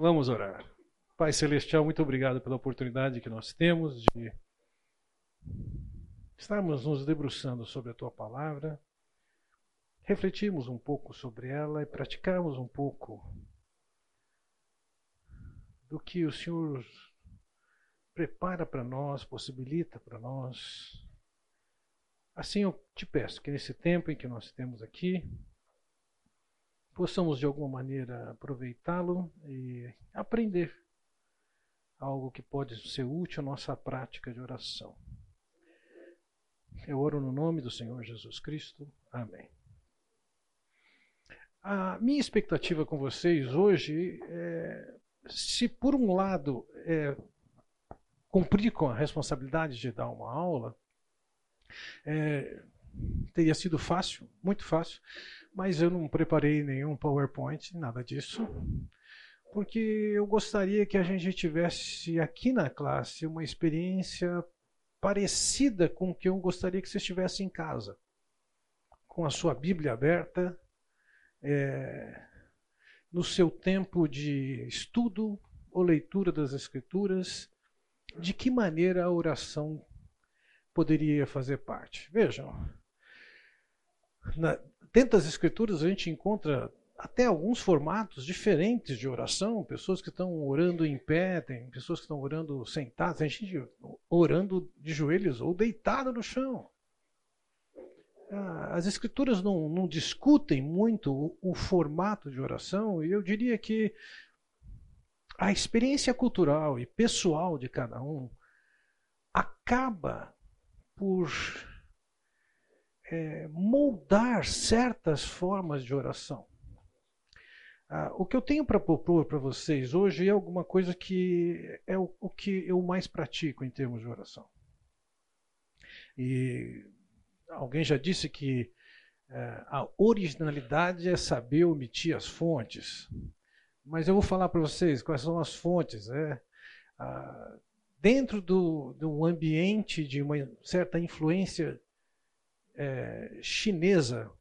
Vamos orar. Pai Celestial, muito obrigado pela oportunidade que nós temos de estarmos nos debruçando sobre a tua palavra, refletirmos um pouco sobre ela e praticarmos um pouco do que o Senhor prepara para nós, possibilita para nós. Assim eu te peço que nesse tempo em que nós temos aqui, possamos de alguma maneira aproveitá-lo e aprender algo que pode ser útil à nossa prática de oração. Eu oro no nome do Senhor Jesus Cristo. Amém. A minha expectativa com vocês hoje é, se por um lado é, cumprir com a responsabilidade de dar uma aula, é, teria sido fácil, muito fácil, mas eu não preparei nenhum PowerPoint, nada disso, porque eu gostaria que a gente tivesse aqui na classe uma experiência parecida com o que eu gostaria que você estivesse em casa, com a sua Bíblia aberta, é, no seu tempo de estudo ou leitura das Escrituras, de que maneira a oração poderia fazer parte. Vejam, na, das Escrituras a gente encontra até alguns formatos diferentes de oração, pessoas que estão orando em pé, tem pessoas que estão orando sentadas, tem gente orando de joelhos ou deitada no chão. Ah, as escrituras não, não discutem muito o, o, formato de oração, e eu diria que a experiência cultural e pessoal de cada um acaba por é, moldar certas formas de oração. Ah, o que eu tenho para propor para vocês hoje é alguma coisa que é o, o, que eu mais pratico em termos de oração. E alguém já disse que é, a originalidade é saber omitir as fontes. Mas eu vou falar para vocês quais são as fontes. É, ah, dentro do, do ambiente de uma certa influência é, chinesa,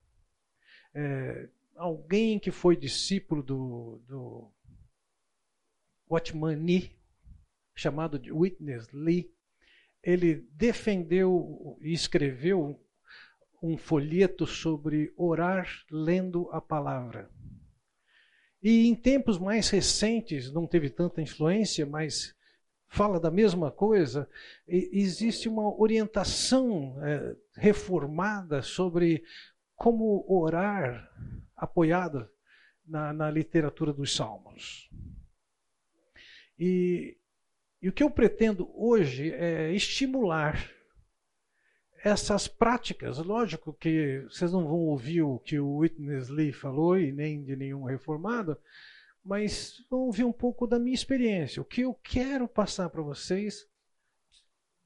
é, alguém que foi discípulo do, do Watchman Nee, chamado de Witness Lee, ele defendeu e escreveu um folheto sobre orar lendo a palavra. E em tempos mais recentes, não teve tanta influência, mas fala da mesma coisa, existe uma orientação é, reformada sobre como orar apoiada na, na literatura dos Salmos. E, e o que eu pretendo hoje é estimular essas práticas. Lógico que vocês não vão ouvir o que o Witness Lee falou e nem de nenhum reformado, mas vamos ouvir um pouco da minha experiência. O que eu quero passar para vocês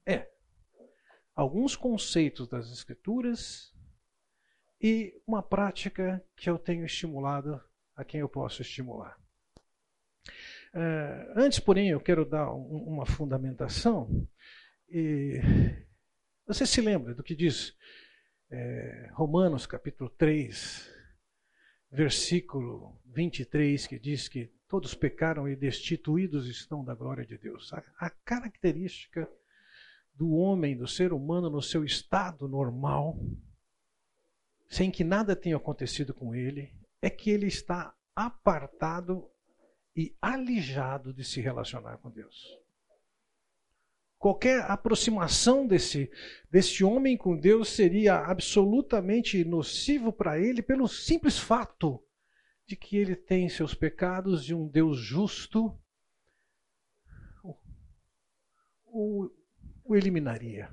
é alguns conceitos das Escrituras e uma prática que eu tenho estimulado a quem eu posso estimular. Uh, antes, porém, eu quero dar um, uma fundamentação. E você se lembra do que diz é, Romanos capítulo 3, versículo 23, que diz que todos pecaram e destituídos estão da glória de Deus. A, a característica do homem, do ser humano no seu estado normal, sem que nada tenha acontecido com ele, é que ele está apartado e alijado de se relacionar com Deus. Qualquer aproximação desse, desse homem com Deus seria absolutamente nocivo para ele pelo simples fato de que ele tem seus pecados e um Deus justo o, o, eliminaria.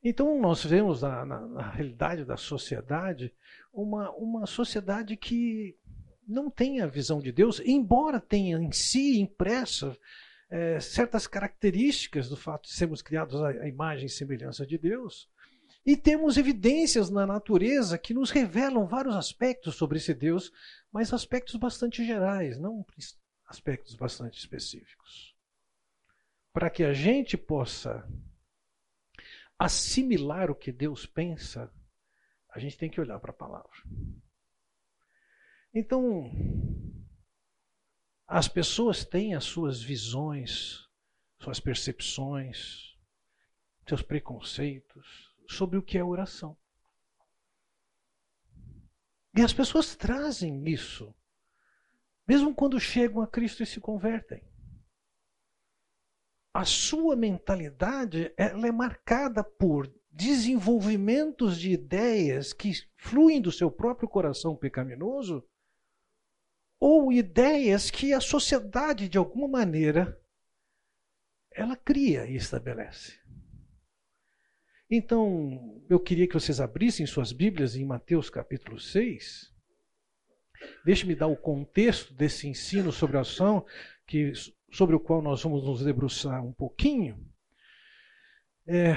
Então nós vemos na, na, na, realidade da sociedade uma, uma sociedade que não tem a visão de Deus, embora tenha em si impressa é, certas características do fato de sermos criados à, à imagem e semelhança de Deus. E temos evidências na natureza que nos revelam vários aspectos sobre esse Deus, mas aspectos bastante gerais, não aspectos bastante específicos. Para que a gente possa assimilar o que Deus pensa, a gente tem que olhar para a palavra. Então, As pessoas têm as suas visões, suas percepções, seus preconceitos sobre o que é oração. E as pessoas trazem isso, mesmo quando chegam a Cristo e se convertem. A sua mentalidade ela é marcada por desenvolvimentos de ideias que fluem do seu próprio coração pecaminoso ou ideias que a sociedade de alguma maneira ela cria e estabelece. Então, eu queria que vocês abrissem suas Bíblias em Mateus capítulo 6. Deixe-me dar o contexto desse ensino sobre a ação, que, sobre o qual nós vamos nos debruçar um pouquinho. É,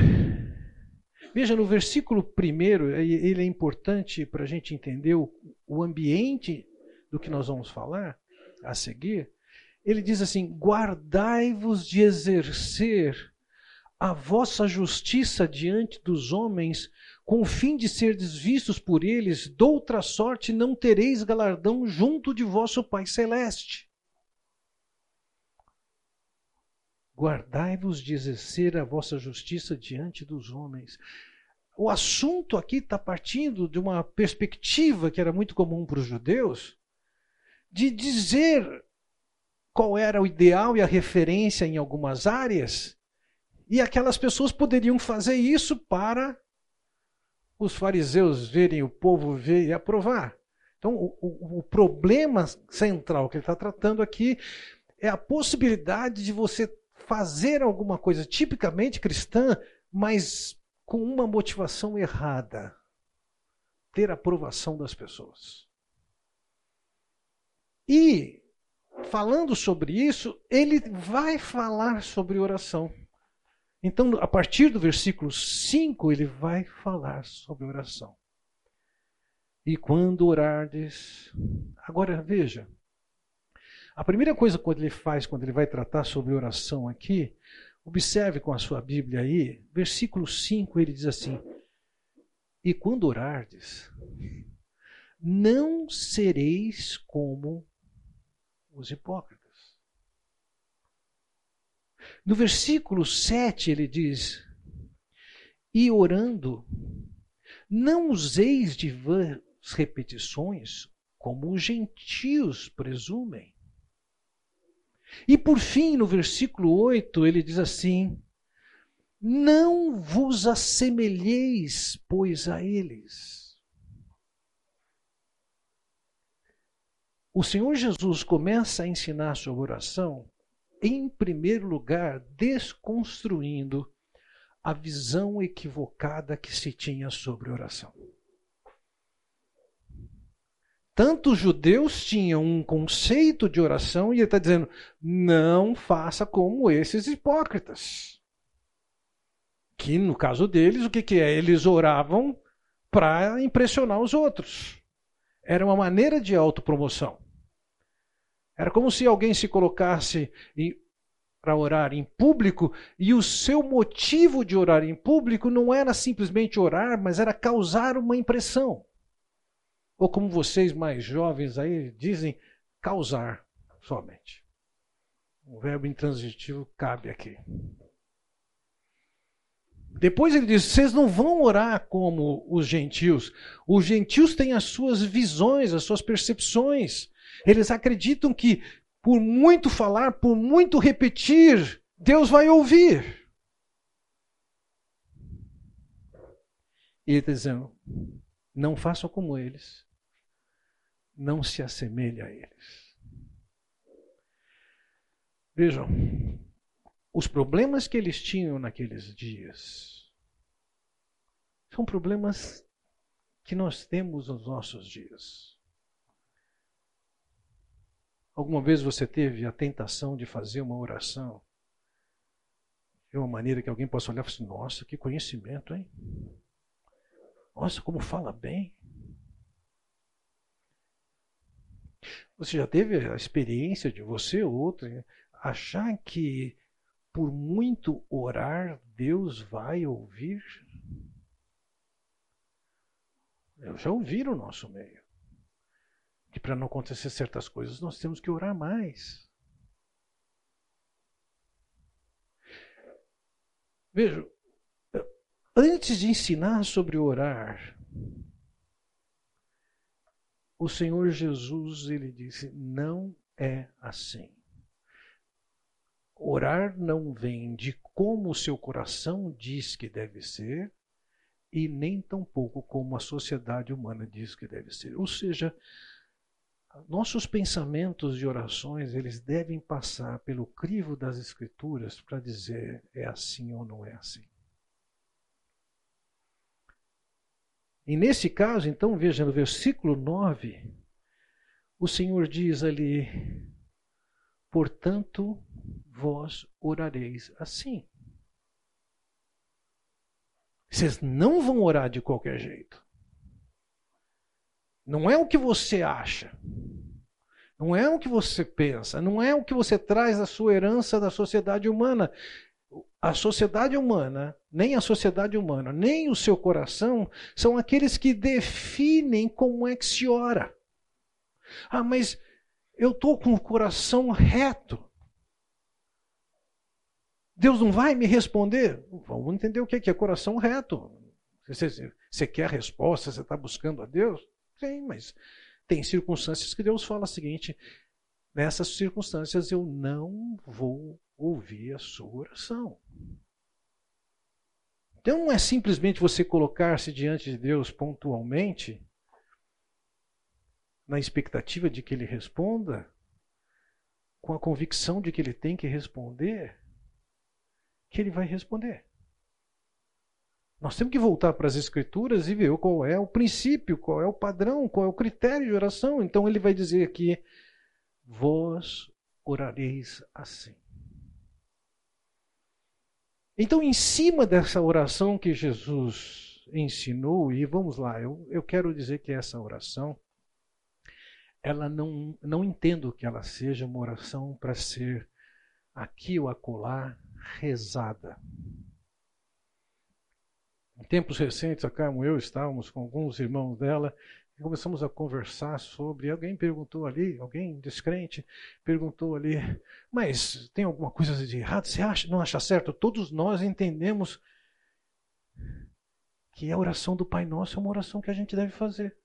veja, no versículo primeiro, ele é importante para a gente entender o, o ambiente do que nós vamos falar a seguir. Ele diz assim: guardai-vos de exercer a vossa justiça diante dos homens, com o fim de serdes vistos por eles, doutra sorte não tereis galardão junto de vosso Pai Celeste. Guardai-vos de exercer a vossa justiça diante dos homens. O assunto aqui está partindo de uma perspectiva que era muito comum para os judeus, de dizer qual era o ideal e a referência em algumas áreas e aquelas pessoas poderiam fazer isso para os fariseus verem, o povo ver e aprovar. Então, o, o, o problema central que ele está tratando aqui é a possibilidade de você fazer alguma coisa tipicamente cristã, mas com uma motivação errada ter aprovação das pessoas. E, falando sobre isso, ele vai falar sobre oração. Então, a partir do versículo 5, ele vai falar sobre oração. E quando orardes. Agora veja. A primeira coisa que ele faz quando ele vai tratar sobre oração aqui, observe com a sua Bíblia aí, versículo 5, ele diz assim: E quando orardes, não sereis como os hipócritas. No versículo 7 ele diz: E orando, não useis de vãs repetições, como os gentios presumem. E por fim, no versículo 8, ele diz assim: Não vos assemelheis, pois, a eles. O Senhor Jesus começa a ensinar sobre oração em primeiro lugar, desconstruindo a visão equivocada que se tinha sobre oração. Tanto os judeus tinham um conceito de oração, e ele está dizendo: não faça como esses hipócritas. Que no caso deles, o que, que é? Eles oravam para impressionar os outros. Era uma maneira de autopromoção. Era como se alguém se colocasse para orar em público e o seu motivo de orar em público não era simplesmente orar, mas era causar uma impressão. Ou como vocês mais jovens aí dizem, causar somente. O verbo intransitivo cabe aqui. Depois ele diz: vocês não vão orar como os gentios. Os gentios têm as suas visões, as suas percepções. Eles acreditam que por muito falar, por muito repetir, Deus vai ouvir. E ele está dizendo: não façam como eles, não se assemelhe a eles. Vejam, os problemas que eles tinham naqueles dias são problemas que nós temos nos nossos dias. Alguma vez você teve a tentação de fazer uma oração de uma maneira que alguém possa olhar e falar assim: nossa, que conhecimento, hein? Nossa, como fala bem. Você já teve a experiência de você ou outro achar que por muito orar Deus vai ouvir? Eu já ouvi no nosso meio. Que para não acontecer certas coisas nós temos que orar mais. Veja, antes de ensinar sobre orar, o Senhor Jesus ele disse: não é assim. Orar não vem de como o seu coração diz que deve ser, e nem tampouco como a sociedade humana diz que deve ser. Ou seja, nossos pensamentos e orações, eles devem passar pelo crivo das escrituras para dizer é assim ou não é assim. E nesse caso, então, veja no versículo 9, o Senhor diz ali: Portanto, vós orareis assim. Vocês não vão orar de qualquer jeito. Não é o que você acha. Não é o que você pensa. Não é o que você traz da sua herança da sociedade humana. A sociedade humana, nem a sociedade humana, nem o seu coração são aqueles que definem como é que se ora. Ah, mas eu estou com o coração reto. Deus não vai me responder? Vamos entender o que é coração reto. Você, quer a resposta, você está buscando a Deus? Sim, mas tem circunstâncias que Deus fala o seguinte: nessas circunstâncias eu não vou ouvir a sua oração. Então não é simplesmente você colocar-se diante de Deus pontualmente na expectativa de que ele responda, com a convicção de que ele tem que responder, que ele vai responder. Nós temos que voltar para as Escrituras e ver qual é o princípio, qual é o padrão, qual é o critério de oração. Então ele vai dizer aqui: Vós orareis assim. Então, em cima dessa oração que Jesus ensinou, e vamos lá, eu, eu quero dizer que essa oração ela não, não entendo que ela seja uma oração para ser aqui ou acolá rezada. Em tempos recentes, a Carmo e eu estávamos com alguns irmãos dela e começamos a conversar sobre. Alguém perguntou ali, alguém descrente, perguntou ali, mas tem alguma coisa de errado? Você acha, não acha certo? Todos nós entendemos que a oração do Pai Nosso é uma oração que a gente deve fazer.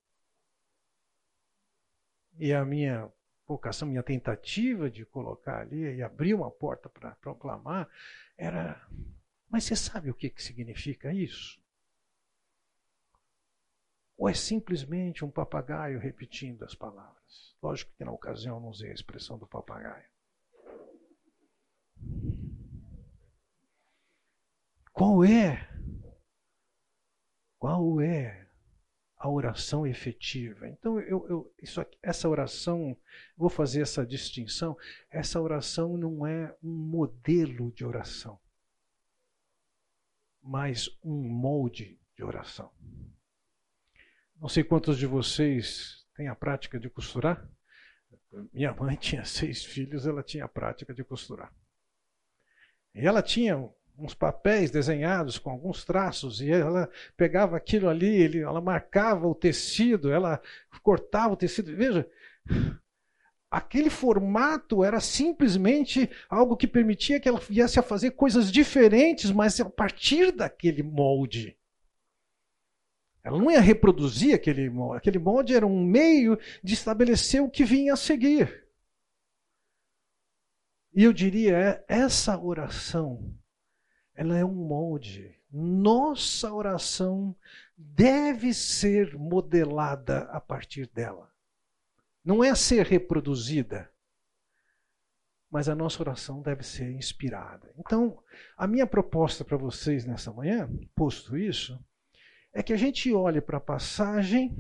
E a minha vocação, minha tentativa de colocar ali e abrir uma porta para proclamar era. Mas você sabe o que, que significa isso? Ou é simplesmente um papagaio repetindo as palavras? Lógico que na ocasião não usei a expressão do papagaio. Qual é? Qual é a oração efetiva. Então, eu, eu, isso aqui, essa oração, vou fazer essa distinção. Essa oração não é um modelo de oração, mas um molde de oração. Não sei quantos de vocês têm a prática de costurar. Minha mãe tinha seis filhos, ela tinha a prática de costurar. E ela tinha uns papéis desenhados com alguns traços e ela pegava aquilo ali, ela marcava o tecido, ela cortava o tecido. Veja, aquele formato era simplesmente algo que permitia que ela viesse a fazer coisas diferentes, mas a partir daquele molde. Ela não ia reproduzir aquele molde. Aquele molde era um meio de estabelecer o que vinha a seguir. E eu diria, é, essa oração ela é um molde. Nossa oração deve ser modelada a partir dela. Não é ser reproduzida, mas a nossa oração deve ser inspirada. Então, a minha proposta para vocês nessa manhã, posto isso, é que a gente olhe para a passagem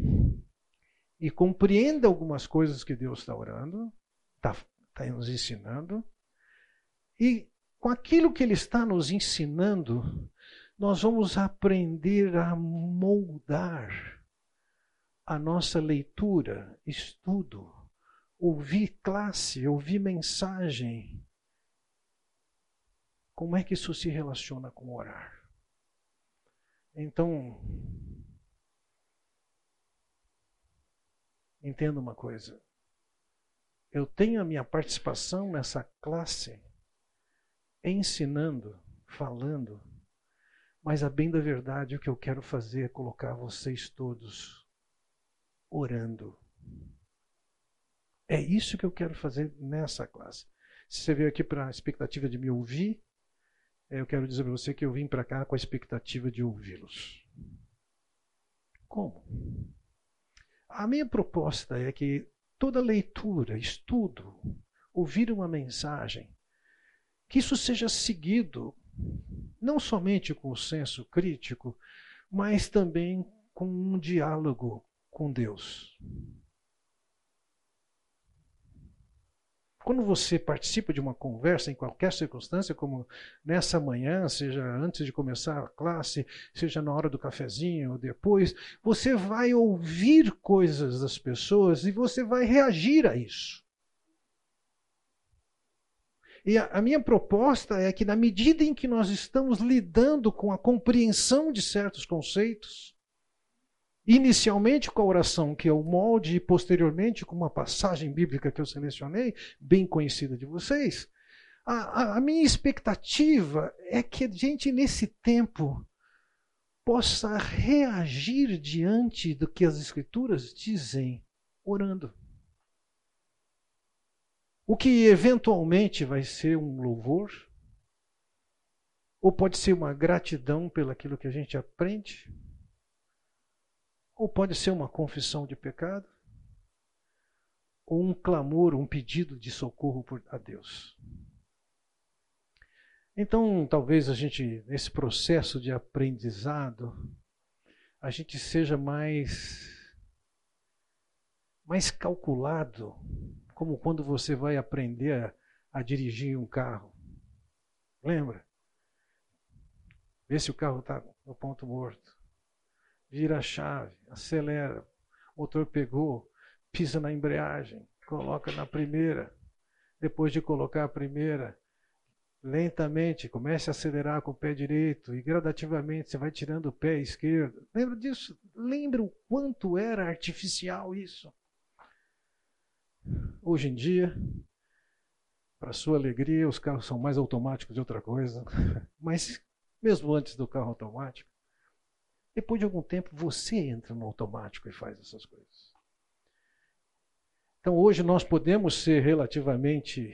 e compreenda algumas coisas que Deus está orando, está tá nos ensinando, e com aquilo que ele está nos ensinando, nós vamos aprender a moldar a nossa leitura, estudo, ouvir classe, ouvir mensagem. Como é que isso se relaciona com orar? Então, Entenda uma coisa. Eu tenho a minha participação nessa classe ensinando, falando, mas a bem da verdade o que eu quero fazer é colocar vocês todos orando. É isso que eu quero fazer nessa classe. Se você veio aqui para a expectativa de me ouvir, eu quero dizer para você que eu vim para cá com a expectativa de ouvi-los. Como? A minha proposta é que toda leitura, estudo, ouvir uma mensagem, que isso seja seguido não somente com o senso crítico, mas também com um diálogo com Deus. Quando você participa de uma conversa em qualquer circunstância, como nessa manhã, seja antes de começar a classe, seja na hora do cafezinho ou depois, você vai ouvir coisas das pessoas e você vai reagir a isso. E a, minha proposta é que, na medida em que nós estamos lidando com a compreensão de certos conceitos, inicialmente com a oração, que é o molde, e posteriormente com uma passagem bíblica que eu selecionei, bem conhecida de vocês. A, a, minha expectativa é que a gente, nesse tempo, possa reagir diante do que as Escrituras dizem, orando. O que eventualmente vai ser um louvor, ou pode ser uma gratidão pelaquilo que a gente aprende, ou pode ser uma confissão de pecado, ou um clamor, um pedido de socorro a Deus. Então, talvez a gente, nesse processo de aprendizado, a gente seja mais, mais calculado, como quando você vai aprender a, a dirigir um carro. Lembra? Vê se o carro está no ponto morto vira a chave, acelera, o motor pegou, pisa na embreagem, coloca na primeira. Depois de colocar a primeira, lentamente comece a acelerar com o pé direito e gradativamente você vai tirando o pé esquerdo. Lembra disso? Lembra o quanto era artificial isso? Hoje em dia, para sua alegria, os carros são mais automáticos de outra coisa. Mas mesmo antes do carro automático, depois de algum tempo, você entra no automático e faz essas coisas. Então, hoje nós podemos ser relativamente.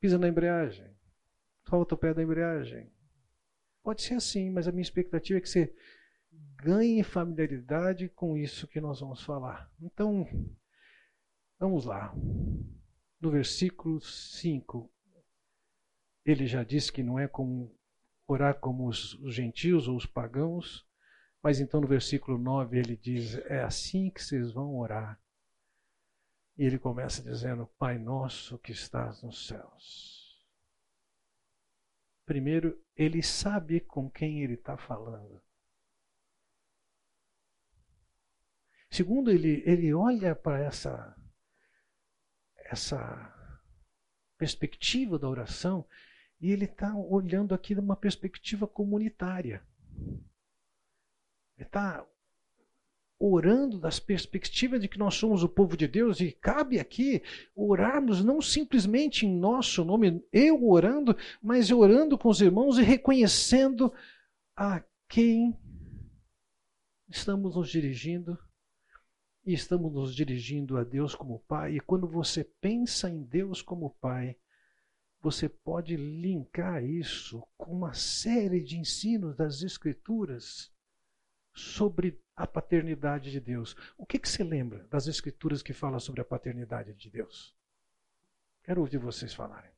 Pisa na embreagem, solta o pé da embreagem. Pode ser assim, mas a minha expectativa é que você ganhe familiaridade com isso que nós vamos falar. Então, vamos lá. No versículo 5, ele já disse que não é como orar como os, os gentios ou os pagãos, mas então no versículo 9 ele diz: É assim que vocês vão orar. E ele começa dizendo: Pai nosso que estás nos céus. Primeiro, ele sabe com quem ele está falando. Segundo, ele, ele olha para essa, essa perspectiva da oração e ele está olhando aqui de uma perspectiva comunitária. Ele está orando das perspectivas de que nós somos o povo de Deus e cabe aqui orarmos não simplesmente em nosso nome, eu orando, mas orando com os irmãos e reconhecendo a quem estamos nos dirigindo e estamos nos dirigindo a Deus como Pai. E quando você pensa em Deus como Pai, você pode linkar isso com uma série de ensinos das Escrituras sobre a paternidade de Deus. O que, que você lembra das Escrituras que falam sobre a paternidade de Deus? Quero ouvir vocês falarem.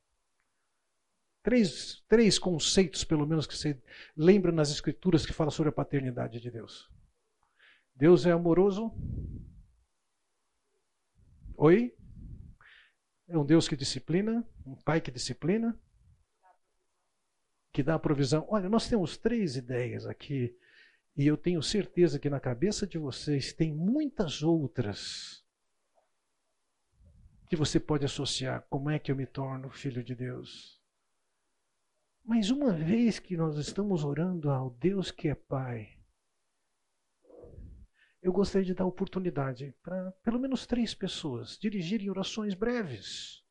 Três, três conceitos, pelo menos, que você lembra nas Escrituras que falam sobre a paternidade de Deus. Deus é amoroso. Oi? É um Deus que disciplina, um Pai que disciplina, que dá a provisão. Olha, nós temos três ideias aqui, e eu tenho certeza que na cabeça de vocês tem muitas outras que você pode associar. Como é que eu me torno filho de Deus? Mas uma vez que nós estamos orando ao Deus que é Pai, eu gostaria de dar oportunidade para pelo menos três pessoas dirigirem orações breves.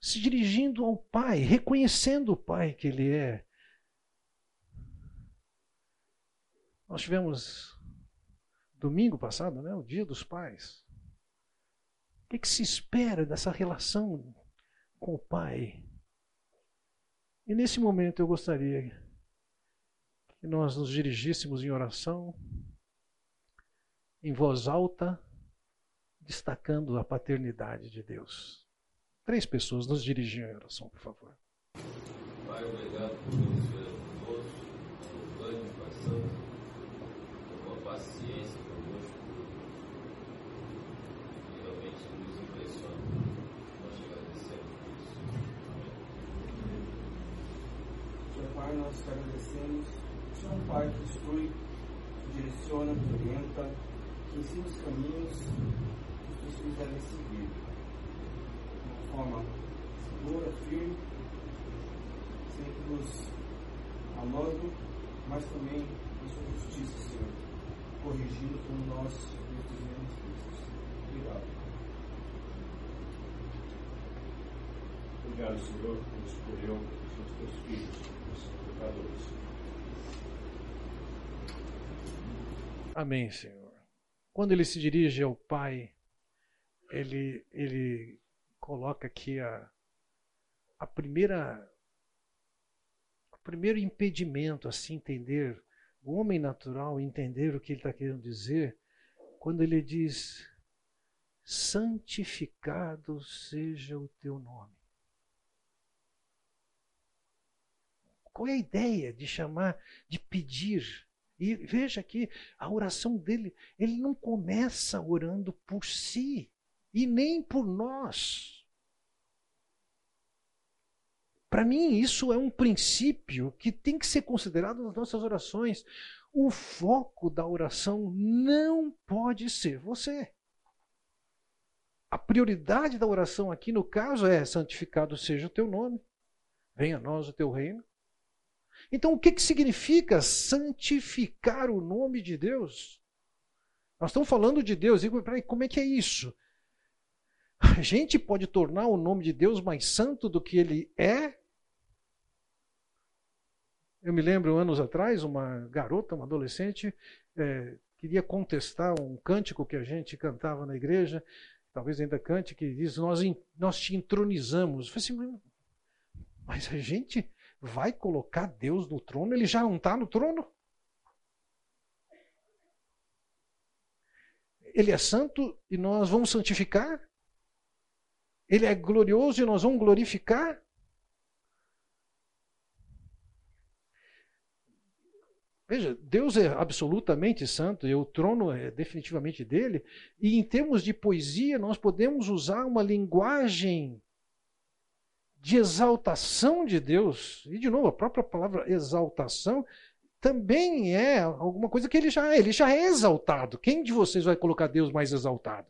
Se dirigindo ao Pai, reconhecendo o Pai que Ele é. Nós tivemos domingo passado, né, o Dia dos Pais. O que, que se espera dessa relação com o Pai? E nesse momento eu gostaria que nós nos dirigíssemos em oração, em voz alta, destacando a paternidade de Deus. Três pessoas nos dirigiam em oração, por favor. Pai, obrigado por conhecer conosco, pelo banho, passando, com a paciência conosco, que realmente nos impressiona. Nós te agradecemos por isso. Amém. Senhor Pai, nós te agradecemos. Senhor Pai que instrui, que direciona, que orienta, ensina os caminhos que os filhos devem seguir. De uma forma segura, firme, sempre nos amando, mas também na sua justiça, Senhor, corrigindo como nós nos dizemos Cristo. Obrigado. Obrigado, Senhor, por escolheu os teus filhos, os pecadores. Amém, Senhor. Quando ele se dirige ao Pai, ele, ele coloca aqui a, a primeira o primeiro impedimento a se entender, o homem natural entender o que ele está querendo dizer, quando ele diz: santificado seja o teu nome. Qual é a ideia de chamar, de pedir? E veja que a oração dele, ele não começa orando por si e nem por nós. Para mim, isso é um princípio que tem que ser considerado nas nossas orações. O foco da oração não pode ser você. A prioridade da oração aqui, no caso, é: santificado seja o teu nome, venha a nós o teu reino. Então, o que, que significa santificar o nome de Deus? Nós estamos falando de Deus, e peraí, como é que é isso? A gente pode tornar o nome de Deus mais santo do que ele é? Eu me lembro, anos atrás, uma garota, uma adolescente, é, queria contestar um cântico que a gente cantava na igreja, talvez ainda cante, que diz: Nós, nós te entronizamos. Eu falei assim, mas a gente vai colocar Deus no trono? Ele já não está no trono? Ele é santo e nós vamos santificar? Ele é glorioso e nós vamos glorificar? Veja, Deus é absolutamente santo e o trono é definitivamente dele. E em termos de poesia, nós podemos usar uma linguagem de exaltação de Deus, e de novo, a própria palavra exaltação também é alguma coisa que ele já é, ele já é exaltado. Quem de vocês vai colocar Deus mais exaltado?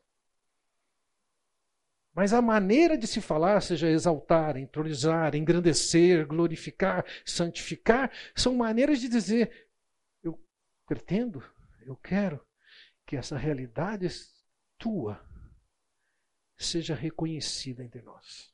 Mas a maneira de se falar, seja exaltar, entronizar, engrandecer, glorificar, santificar, são maneiras de dizer: eu pretendo, eu quero que essa realidade tua seja reconhecida entre nós.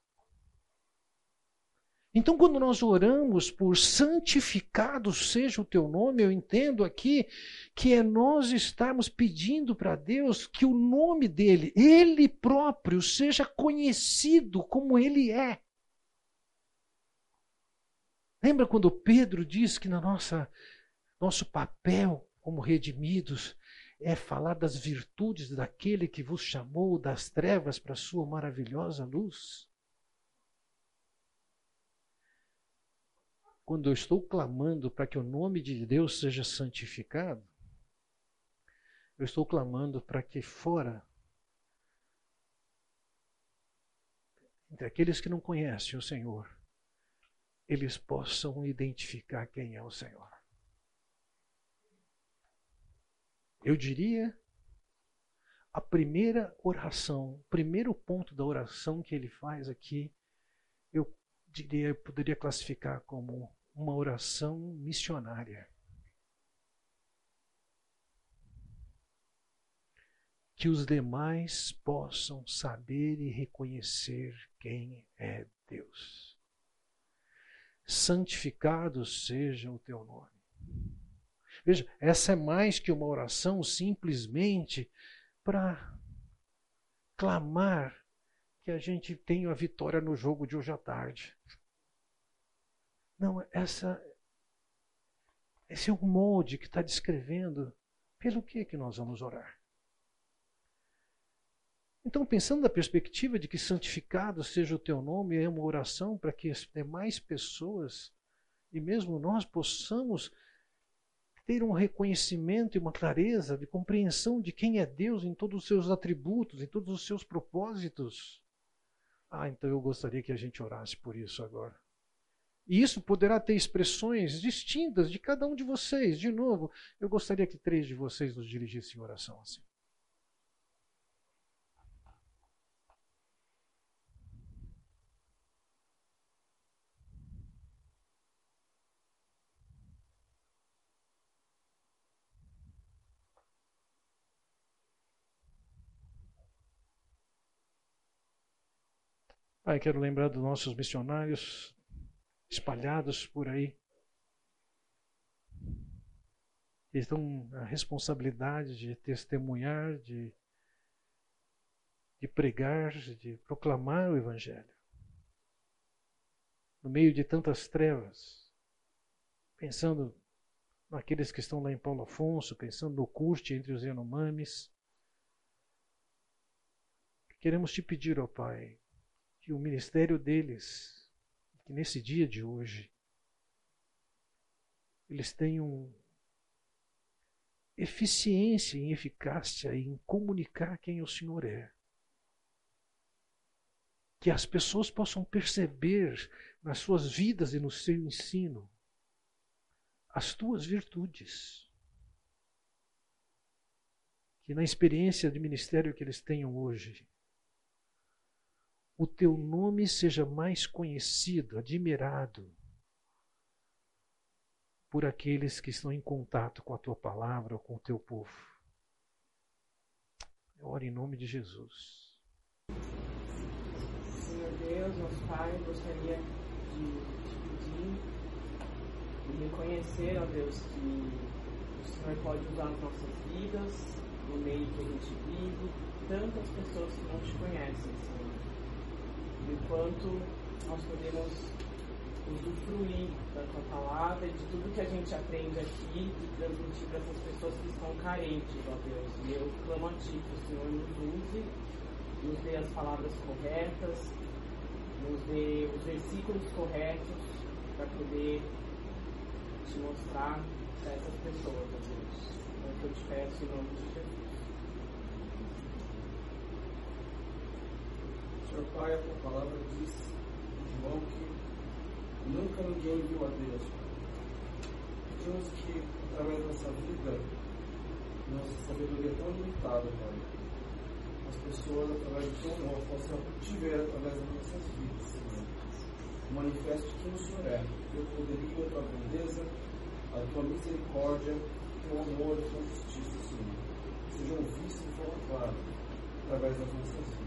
Então, quando nós oramos por santificado seja o teu nome, eu entendo aqui que é nós estarmos pedindo para Deus que o nome dele, ele próprio, seja conhecido como ele é. Lembra quando Pedro diz que na nossa nosso papel como redimidos é falar das virtudes daquele que vos chamou das trevas para a sua maravilhosa luz? Quando eu estou clamando para que o nome de Deus seja santificado, eu estou clamando para que fora, entre aqueles que não conhecem o Senhor, eles possam identificar quem é o Senhor. Eu diria a primeira oração, o primeiro ponto da oração que ele faz aqui, diria, poderia classificar como uma oração missionária. que os demais possam saber e reconhecer quem é Deus. Santificado seja o teu nome. Veja, essa é mais que uma oração simplesmente para clamar que a gente tenha a vitória no jogo de hoje à tarde. Não, essa, esse é um molde que está descrevendo pelo que, que nós vamos orar. Então, pensando na perspectiva de que santificado seja o teu nome, é uma oração para que as demais pessoas e mesmo nós possamos ter um reconhecimento e uma clareza de compreensão de quem é Deus em todos os seus atributos, em todos os seus propósitos. Ah, então eu gostaria que a gente orasse por isso agora. E isso poderá ter expressões distintas de cada um de vocês. De novo, eu gostaria que três de vocês nos dirigissem em oração assim. Pai, quero lembrar dos nossos missionários espalhados por aí. Eles têm a responsabilidade de testemunhar, de, de pregar, de proclamar o Evangelho. No meio de tantas trevas, pensando naqueles que estão lá em Paulo Afonso, pensando no curte entre os Yanomamis. Queremos te pedir, ó Pai, que o ministério deles, que nesse dia de hoje, eles tenham eficiência e eficácia em comunicar quem o Senhor é. Que as pessoas possam perceber nas suas vidas e no seu ensino as tuas virtudes. Que na experiência de ministério que eles tenham hoje, o teu nome seja mais conhecido, admirado por aqueles que estão em contato com a tua palavra com o teu povo. Eu oro em nome de Jesus. Senhor Deus, nosso Pai, gostaria de te pedir e reconhecer, ó Deus, que o Senhor pode usar as nossas vidas, no meio que a gente vive, tantas pessoas que não te conhecem, Senhor do quanto nós podemos usufruir da tua palavra e de tudo que a gente aprende aqui e transmitir para essas pessoas que estão carentes, ó Deus. E eu clamo a Ti que o Senhor nos use, nos dê as palavras corretas, nos dê os versículos corretos para poder te mostrar para essas pessoas, ó Deus. É o que eu te peço em nome de Jesus. Senhor Pai, a tua palavra diz, João, que nunca ninguém viu a Deus. Pedimos que, através dessa vida, nossa sabedoria tão limitada, Pai, as pessoas, através do teu nome, possam te ver através das nossas vidas, Senhor. Manifeste quem o Senhor é, o teu poderio, a tua grandeza, a tua misericórdia, o teu amor, a tua justiça, Senhor. Sejam vistos de forma clara através das nossas vidas.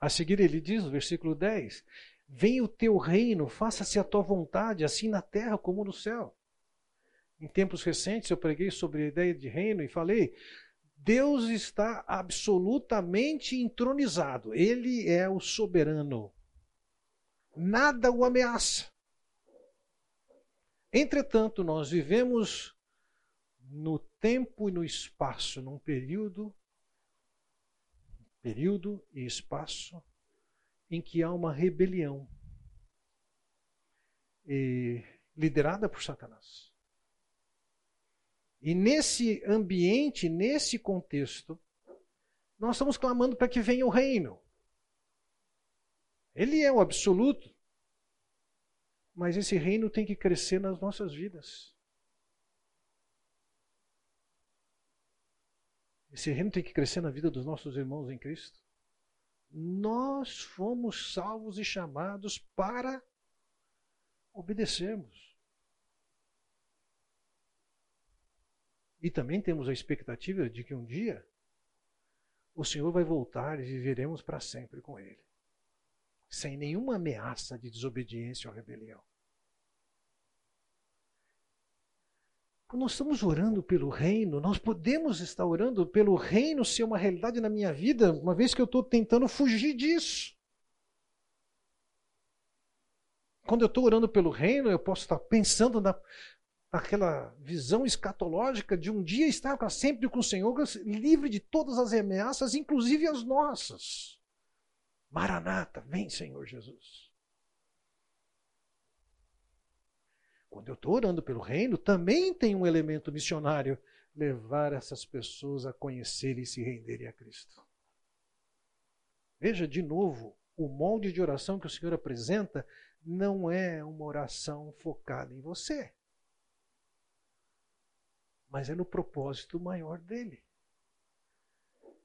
A seguir ele diz, no versículo 10: Venha o teu reino, faça-se a tua vontade, assim na terra como no céu. Em tempos recentes eu preguei sobre a ideia de reino e falei: Deus está absolutamente entronizado, ele é o soberano. Nada o ameaça. Entretanto, nós vivemos no tempo e no espaço, num período, período e espaço em que há uma rebelião e, liderada por Satanás. E nesse ambiente, nesse contexto, nós estamos clamando para que venha o reino. Ele é o absoluto, mas esse reino tem que crescer nas nossas vidas. Esse reino tem que crescer na vida dos nossos irmãos em Cristo. Nós fomos salvos e chamados para obedecermos. E também temos a expectativa de que um dia o Senhor vai voltar e viveremos para sempre com Ele, sem nenhuma ameaça de desobediência ou rebelião. Nós estamos orando pelo reino, nós podemos estar orando pelo reino ser uma realidade na minha vida, uma vez que eu estou tentando fugir disso. Quando eu estou orando pelo reino, eu posso estar pensando na, naquela visão escatológica de um dia estar para sempre com o Senhor, livre de todas as ameaças, inclusive as nossas. Maranata, vem, Senhor Jesus. Quando eu estou orando pelo reino, também tem um elemento missionário levar essas pessoas a conhecerem e se renderem a Cristo. Veja de novo, o molde de oração que o Senhor apresenta não é uma oração focada em você mas é no propósito maior dele.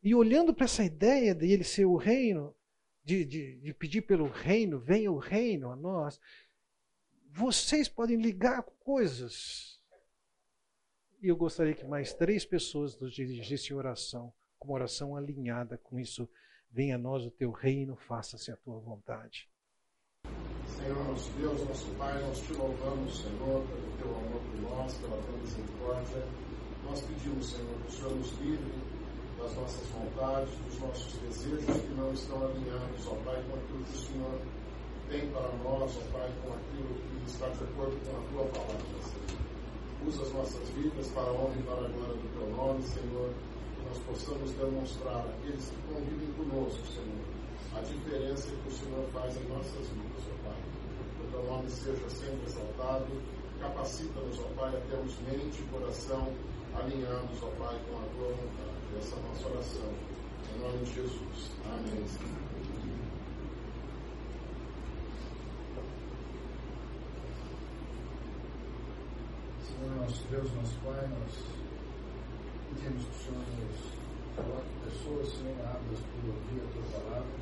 E olhando para essa ideia de ele ser o reino, de, de, de pedir pelo reino, venha o reino a nós, vocês podem ligar coisas. E eu gostaria que mais três pessoas nos dirigissem oração, com uma oração alinhada com isso. Venha a nós o teu reino, faça-se a tua vontade. Senhor nosso Deus, nosso Pai, nós te louvamos, Senhor, pelo teu amor por nós, pela tua misericórdia. Nós pedimos, Senhor, que o Senhor nos livre das nossas vontades, dos nossos desejos que não estão alinhados, ó Pai, com aquilo que o Senhor tem para nós, ó Pai, com aquilo que está de acordo com a tua palavra, Senhor. Usa as nossas vidas para a honra e para a glória do teu nome, Senhor, que nós possamos demonstrar àqueles que convivem conosco, Senhor, a diferença que o Senhor faz em nossas vidas, ó Pai teu nome seja sempre exaltado. Capacita-nos, ó Pai, a termos mente e coração alinhados, ó Pai, com a tua vontade. Essa é a nossa oração. Em nome de Jesus. Amém. Senhor nosso Deus, nosso Pai, nós pedimos que o Senhor nos coloque pessoas, Senhor, aptas por ouvir a tua palavra.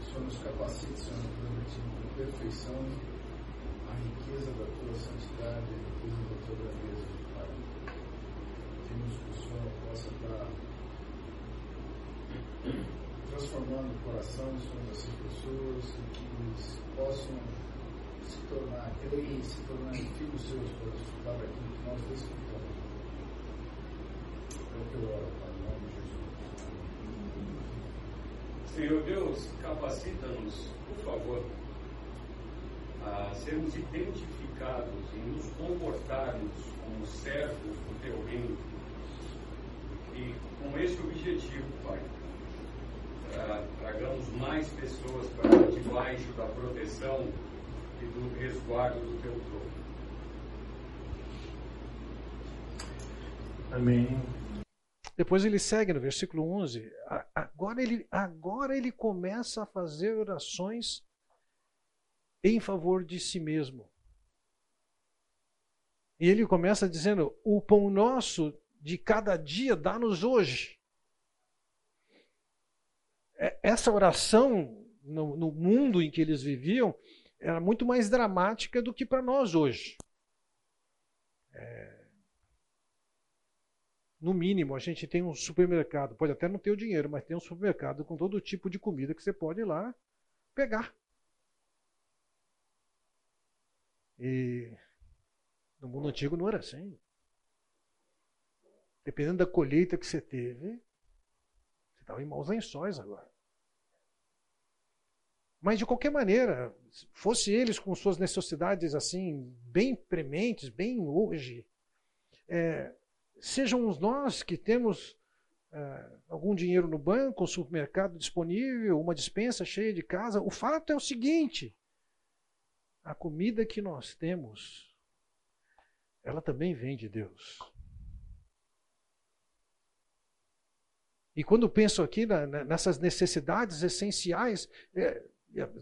O Senhor nos capacite, Senhor, para perfeição, a riqueza da tua santidade, a riqueza da tua grandeza, Pai. Pedimos que o Senhor possa estar transformando o coração Senhor, dessas pessoas e que eles possam se tornar, crer e se tornar filhos seus para desfrutar daquilo que nós desfrutamos. É o que eu oro, Pai, em nome de Jesus. Senhor Deus, capacita-nos, por favor, a sermos identificados e nos comportarmos como servos do teu reino. E com esse objetivo, Pai, tragamos mais pessoas para debaixo da proteção e do resguardo do teu trono. Amém. Depois ele segue no versículo 11. Agora ele, agora ele começa a fazer orações em favor de si mesmo. E ele começa dizendo: O pão nosso de cada dia dá-nos hoje. É, essa oração, no, no, mundo em que eles viviam, era muito mais dramática do que para nós hoje. É, no mínimo, a gente tem um supermercado, pode até não ter o dinheiro, mas tem um supermercado com todo tipo de comida que você pode ir lá pegar. E no mundo antigo não era assim. Dependendo da colheita que você teve, você estava em maus lençóis agora. Mas de qualquer maneira, fosse eles com suas necessidades assim, bem prementes, bem hoje, é, sejam nós que temos é, algum dinheiro no banco, um supermercado disponível, uma dispensa cheia de casa, o fato é o seguinte: a comida que nós temos, ela também vem de Deus. E quando penso aqui na, nessas necessidades essenciais, é,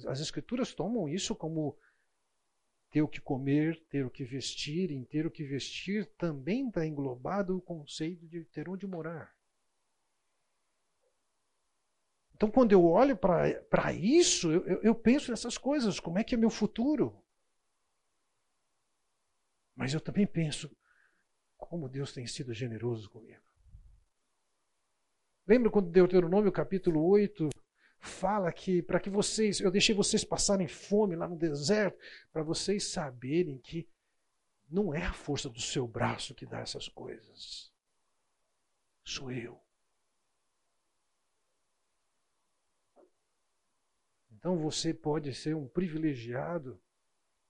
as Escrituras tomam isso como ter o que comer, ter o que vestir, em ter o que vestir também está englobado o conceito de ter onde morar. Então, quando eu olho para isso, eu, eu penso nessas coisas: como é que é meu futuro? Mas eu também penso: como Deus tem sido generoso comigo. Lembra quando Deuteronômio capítulo 8 fala que para que vocês, eu deixei vocês passarem fome lá no deserto, para vocês saberem que não é a força do seu braço que dá essas coisas. Sou eu. Então você pode ser um privilegiado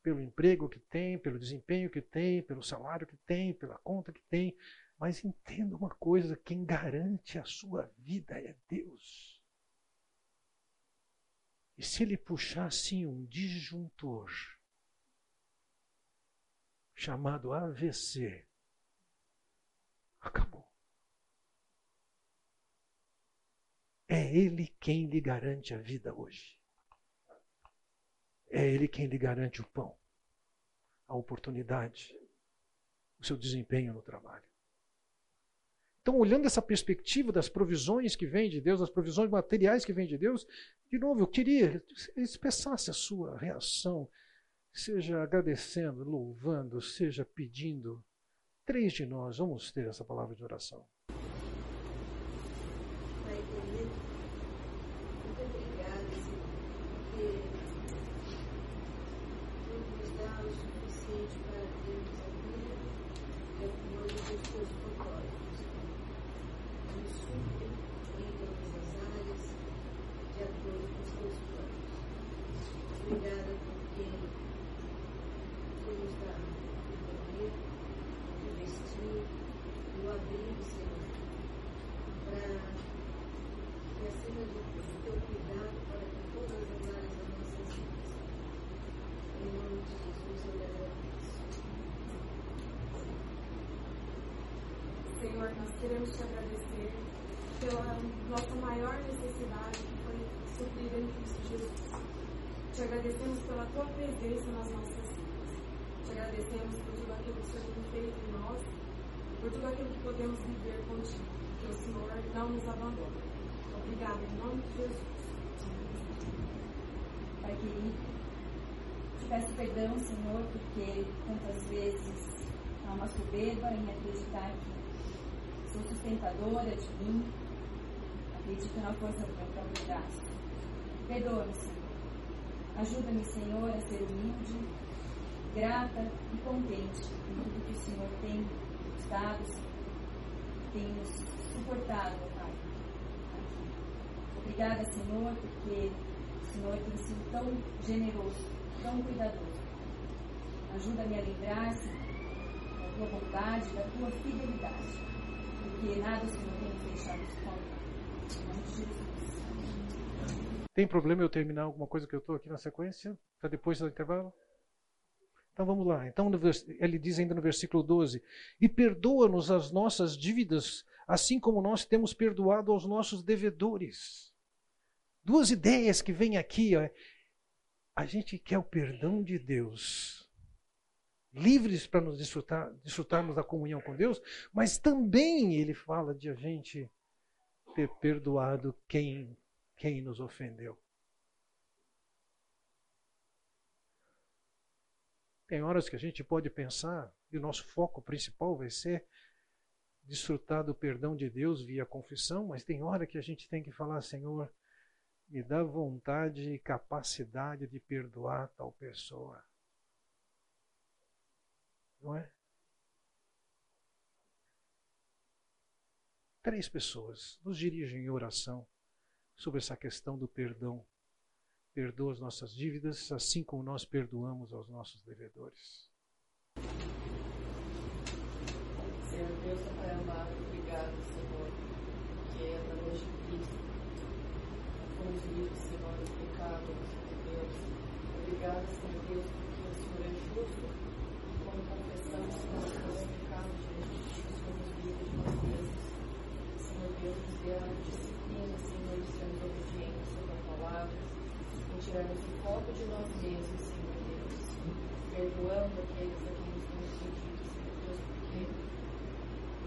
pelo emprego que tem, pelo desempenho que tem, pelo salário que tem, pela conta que tem, mas entenda uma coisa: quem garante a sua vida é Deus. E se ele puxar assim um disjuntor chamado AVC, acabou. É Ele quem lhe garante a vida hoje. É Ele quem lhe garante o pão, a oportunidade, o seu desempenho no trabalho. Então, olhando essa perspectiva das provisões que vêm de Deus, das provisões materiais que vêm de Deus, de novo, eu queria que expressasse a sua reação, seja agradecendo, louvando, seja pedindo. Três de nós vamos ter essa palavra de oração. queremos te agradecer pela nossa maior necessidade que foi suprida em Cristo Jesus. Te agradecemos pela tua presença nas nossas vidas. Te agradecemos por tudo aquilo que o Senhor tem feito em nós, por tudo aquilo que podemos viver contigo. Que o Senhor não nos abandone. Obrigada, em nome de Jesus. Pai querido, te peço perdão, Senhor, porque tantas vezes há uma soberba em acreditar que sou sustentadora de mim, acredito na força do meu próprio braço. Perdoa-me, Senhor. Ajuda-me, Senhor, a ser humilde, grata e contente em tudo que o Senhor tem nos dado, tem nos suportado, Pai. Obrigada, Senhor, porque o Senhor tem sido tão generoso, tão cuidadoso. Ajuda-me a lembrar-se da tua vontade, da tua fidelidade porque nada o Senhor tem problema eu terminar alguma coisa que eu estou aqui na sequência? Para depois do intervalo? Então vamos lá. Então ele diz ainda no versículo 12: E perdoa-nos as nossas dívidas, assim como nós temos perdoado aos nossos devedores. Duas ideias que vêm aqui. Ó. A gente quer o perdão de Deus livres para nos desfrutar, desfrutarmos da comunhão com Deus, mas também ele fala de a gente ter perdoado quem, quem nos ofendeu. Tem horas que a gente pode pensar, e o nosso foco principal vai ser desfrutar do perdão de Deus via confissão, mas tem hora que a gente tem que falar, Senhor, me dá vontade e capacidade de perdoar tal pessoa. Não é? Três pessoas nos dirigem em oração sobre essa questão do perdão. Perdoa as nossas dívidas, assim como nós perdoamos aos nossos devedores. Senhor Deus, Pai amado, obrigado, Senhor, que é através de Cristo fomos livres, Senhor, do pecado, Senhor Deus. Obrigado, Senhor Deus, porque o Senhor é justo confessamos os nossos pecados diante de Ti, somos livres de nós mesmos. Senhor Deus, nos dê a disciplina, Senhor, de sermos obedientes à Tua palavra, em tirarmos o foco de nós mesmos, Senhor Deus, perdoando aqueles a quem nos temos sentido, Senhor Deus, porque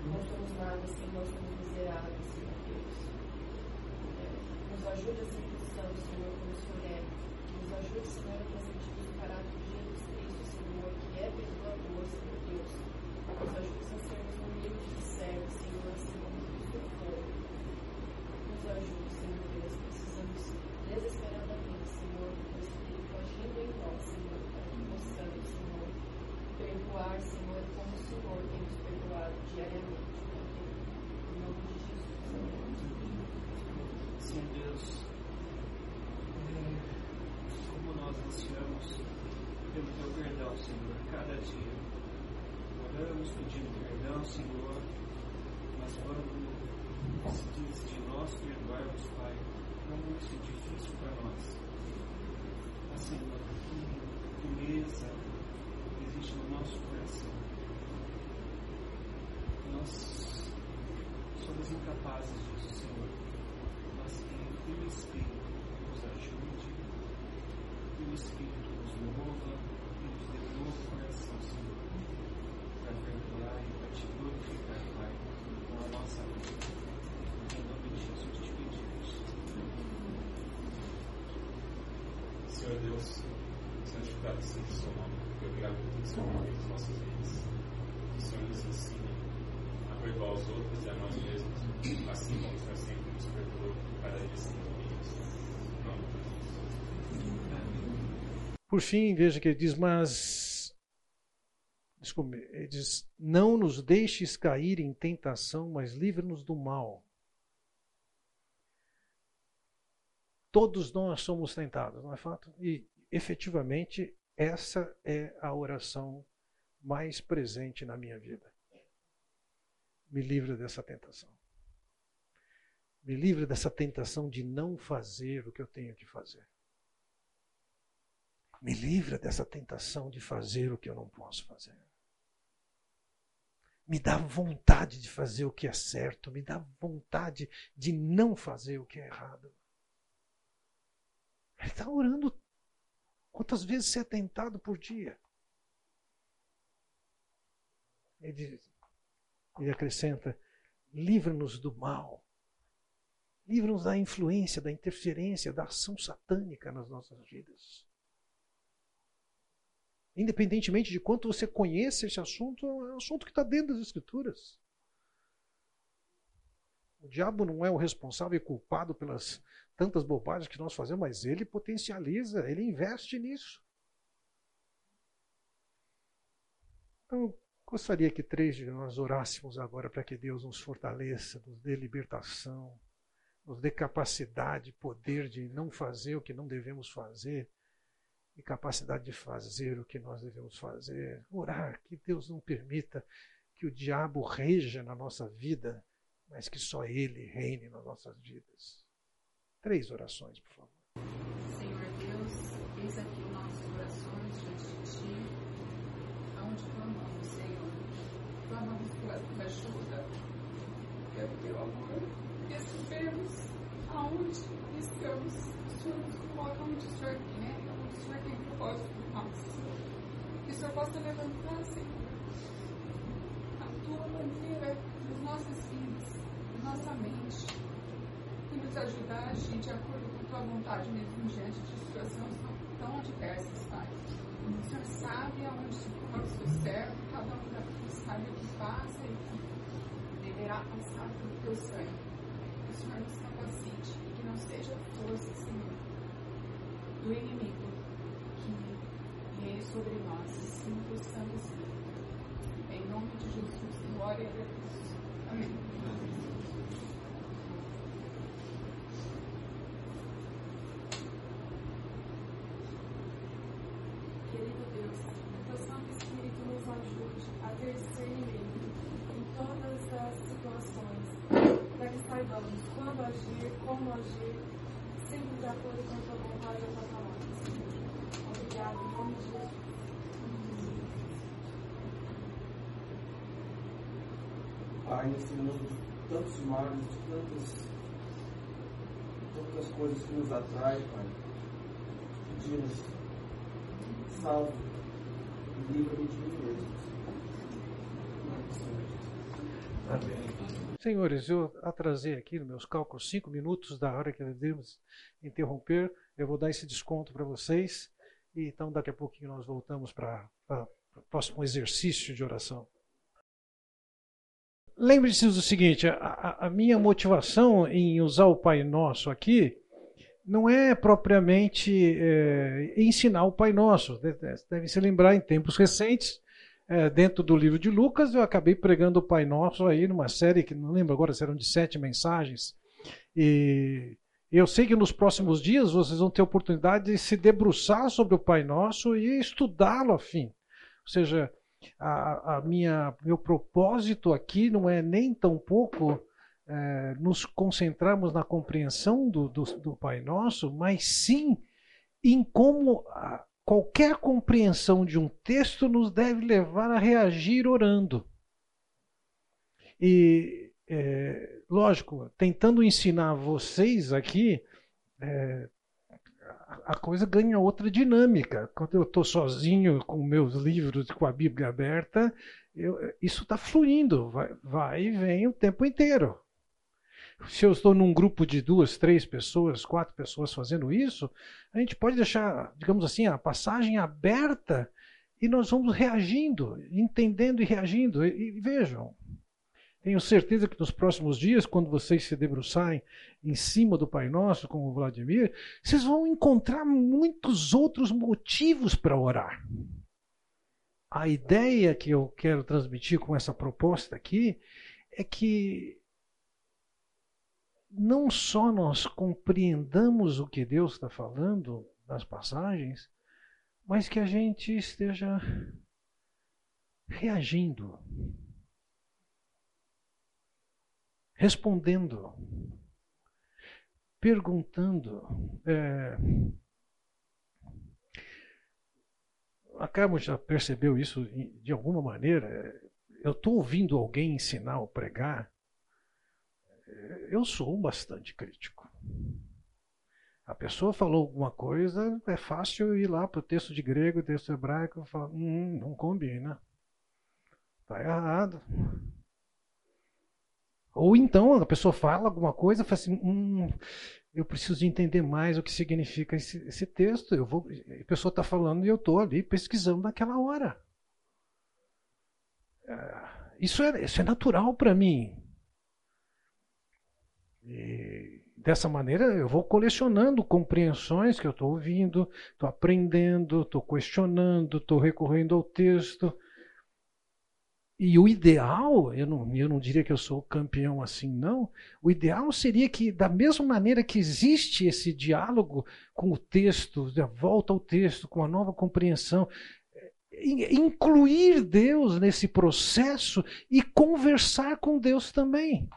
não somos nada sem nós somos miseráveis, Senhor Deus. Nos ajude a ser cristãos, Senhor, como o Senhor é. Nos ajude, Senhor, a transmitir o caráter de Jesus Cristo, Senhor, que é perdoador, Senhor Deus. Nos ajude a sermos Senhor Deus, é, como nós ansiamos pelo teu perdão, Senhor, cada dia. Oramos pedindo perdão, Senhor, mas quando diz de nós perdoarmos, Pai, como isso é difícil para nós. Mas, Senhor, que dureza existe no nosso coração. Nós somos incapazes disso, Senhor. Mas que o Espírito nos ajude, o Espírito nos mova e nos dê um novo coração, Senhor, para perdoar e para te glorificar, Pai, com a nossa vida. Em nome de Jesus te pedimos. Senhor Deus, por que o Senhor nos ensine a perdoar os outros e a nós mesmos, assim como o Senhor sempre nos perdoou cada dia. Por fim, veja que ele diz, mas. Desculpe, ele diz: Não nos deixes cair em tentação, mas livra-nos do mal. Todos nós somos tentados, não é fato? E efetivamente essa é a oração mais presente na minha vida. Me livra dessa tentação. Me livra dessa tentação de não fazer o que eu tenho que fazer. Me livra dessa tentação de fazer o que eu não posso fazer. Me dá vontade de fazer o que é certo, me dá vontade de não fazer o que é errado. Ele está orando. Quantas vezes você é tentado por dia? Ele, ele acrescenta: livra-nos do mal. Livra-nos da influência, da interferência, da ação satânica nas nossas vidas. Independentemente de quanto você conheça esse assunto, é um assunto que está dentro das Escrituras. O diabo não é o responsável e culpado pelas tantas bobagens que nós fazemos, mas ele potencializa, ele investe nisso. Então, gostaria que três de nós orássemos agora para que Deus nos fortaleça, nos dê libertação, nos dê capacidade, poder de não fazer o que não devemos fazer e capacidade de fazer o que nós devemos fazer. Orar que Deus não permita que o diabo reja na nossa vida, mas que só ele reine nas nossas vidas. Três orações, por favor. Senhor Deus, eis aqui nossos corações diante de Ti, aonde clamamos, Senhor. Clamamos pela tua ajuda, pelo teu amor. Recebemos aonde estamos. O Senhor nos coloca onde o Senhor quer, onde o Senhor tem propósito por nós. Que o Senhor possa levantar, Senhor, a tua bandeira vidas, na nossa mente e nos ajudar a agir de acordo com tua vontade, mesmo diante de situações tão adversas, Pai. O Senhor sabe aonde se coloca o seu servo, cada um sabe o que passa e que deverá passar pelo teu sangue. Que o Senhor nos capacite e que não seja força, Senhor, do inimigo que reine sobre nós, e sim possamos. Em nome de Jesus, glória a Deus. Sempre de acordo com a tua vontade e a tua palavra. Obrigado, em. Pai, nesse mundo de tantos males, de tantas, tantas coisas que nos atraem, Pai, pedimos, salve livra-me de mim mesmo. Amém. Senhores, eu atrasei aqui nos meus cálculos cinco minutos da hora que devemos interromper. Eu vou dar esse desconto para vocês. E então, daqui a pouquinho, nós voltamos para o próximo exercício de oração. Lembre-se do seguinte: a, a, minha motivação em usar o Pai Nosso aqui não é propriamente é, ensinar o Pai Nosso. Deve se lembrar, em tempos recentes, é, dentro do livro de Lucas, eu acabei pregando o Pai Nosso aí numa série que não lembro agora se eram de sete mensagens. E Eu sei que nos próximos dias vocês vão ter oportunidade de se debruçar sobre o Pai Nosso e estudá-lo a fim. Ou seja, a, a, minha, meu propósito aqui não é nem tão pouco é, nos concentrarmos na compreensão do, do, do, Pai Nosso, mas sim em como a, qualquer compreensão de um texto nos deve levar a reagir orando. E é, lógico, tentando ensinar vocês aqui, é, a coisa ganha outra dinâmica. Quando eu estou sozinho com meus livros, com a Bíblia aberta, eu, isso está fluindo, vai, e vem o tempo inteiro. Se eu estou num grupo de duas, três pessoas, quatro pessoas fazendo isso, a gente pode deixar, digamos assim, a passagem aberta e nós vamos reagindo, entendendo e reagindo. E, e vejam, tenho certeza que nos próximos dias, quando vocês se debruçarem em cima do Pai Nosso, como o Vladimir, vocês vão encontrar muitos outros motivos para orar. A ideia que eu quero transmitir com essa proposta aqui é que não só nós compreendamos o que Deus está falando nas passagens, mas que a gente esteja reagindo respondendo, perguntando. É... A Carmo já percebeu isso de alguma maneira. Eu estou ouvindo alguém ensinar ou pregar. Eu sou bastante crítico. A pessoa falou alguma coisa, é fácil ir lá para o texto de grego, texto hebraico, e falar: hum, não combina. Está errado. Ou então a pessoa fala alguma coisa fala assim, hum, eu preciso de entender mais o que significa esse, esse texto. Eu vou, a pessoa está falando e eu estou ali pesquisando naquela hora. É, isso é, isso é natural para mim. E dessa maneira eu vou colecionando compreensões que eu estou ouvindo, estou aprendendo, estou questionando, estou recorrendo ao texto. E o ideal, eu não, eu não diria que eu sou campeão assim, não. O ideal seria que, da mesma maneira que existe esse diálogo com o texto, a volta ao texto, com a nova compreensão, incluir Deus nesse processo e conversar com Deus também.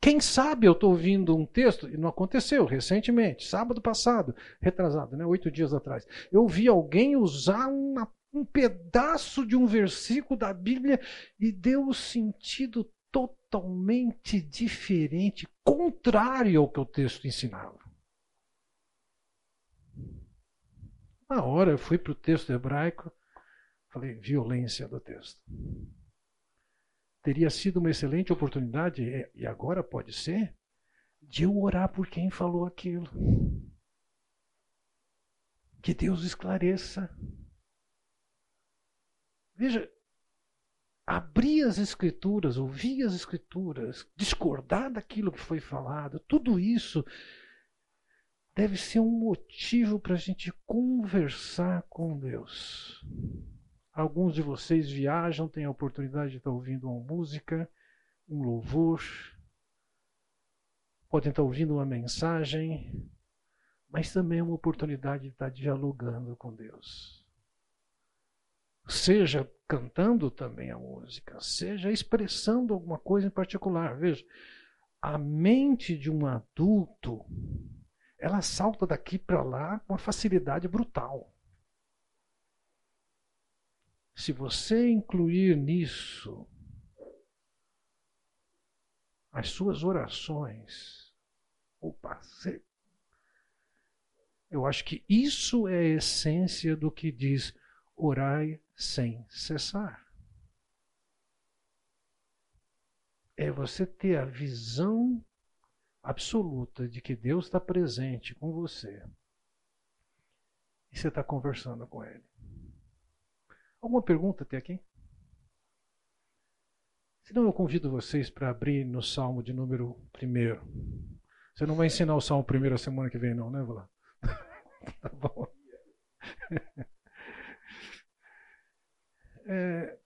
Quem sabe eu estou ouvindo um texto, e não aconteceu recentemente, sábado passado, retrasado, né, oito dias atrás. Eu ouvi alguém usar uma um pedaço de um versículo da Bíblia e deu um sentido totalmente diferente, contrário ao que o texto ensinava. Na hora eu fui para o texto hebraico, falei, violência do texto. Teria sido uma excelente oportunidade, e agora pode ser, de eu orar por quem falou aquilo. Que Deus esclareça Veja, abrir as escrituras, ouvir as escrituras, discordar daquilo que foi falado, tudo isso deve ser um motivo para a gente conversar com Deus. Alguns de vocês viajam, têm a oportunidade de estar ouvindo uma música, um louvor, podem estar ouvindo uma mensagem, mas também é uma oportunidade de estar dialogando com Deus seja cantando também a música, seja expressando alguma coisa em particular. Veja, a mente de um adulto, ela salta daqui para lá com uma facilidade brutal. Se você incluir nisso as suas orações, opa, eu acho que isso é a essência do que diz orai sem cessar. É você ter a visão absoluta de que Deus está presente com você e você está conversando com Ele. Alguma pergunta até aqui? Senão eu convido vocês para abrir no Salmo de número 1. Você não vai ensinar o Salmo primeiro a semana que vem, não, né, Vlad? tá bom é,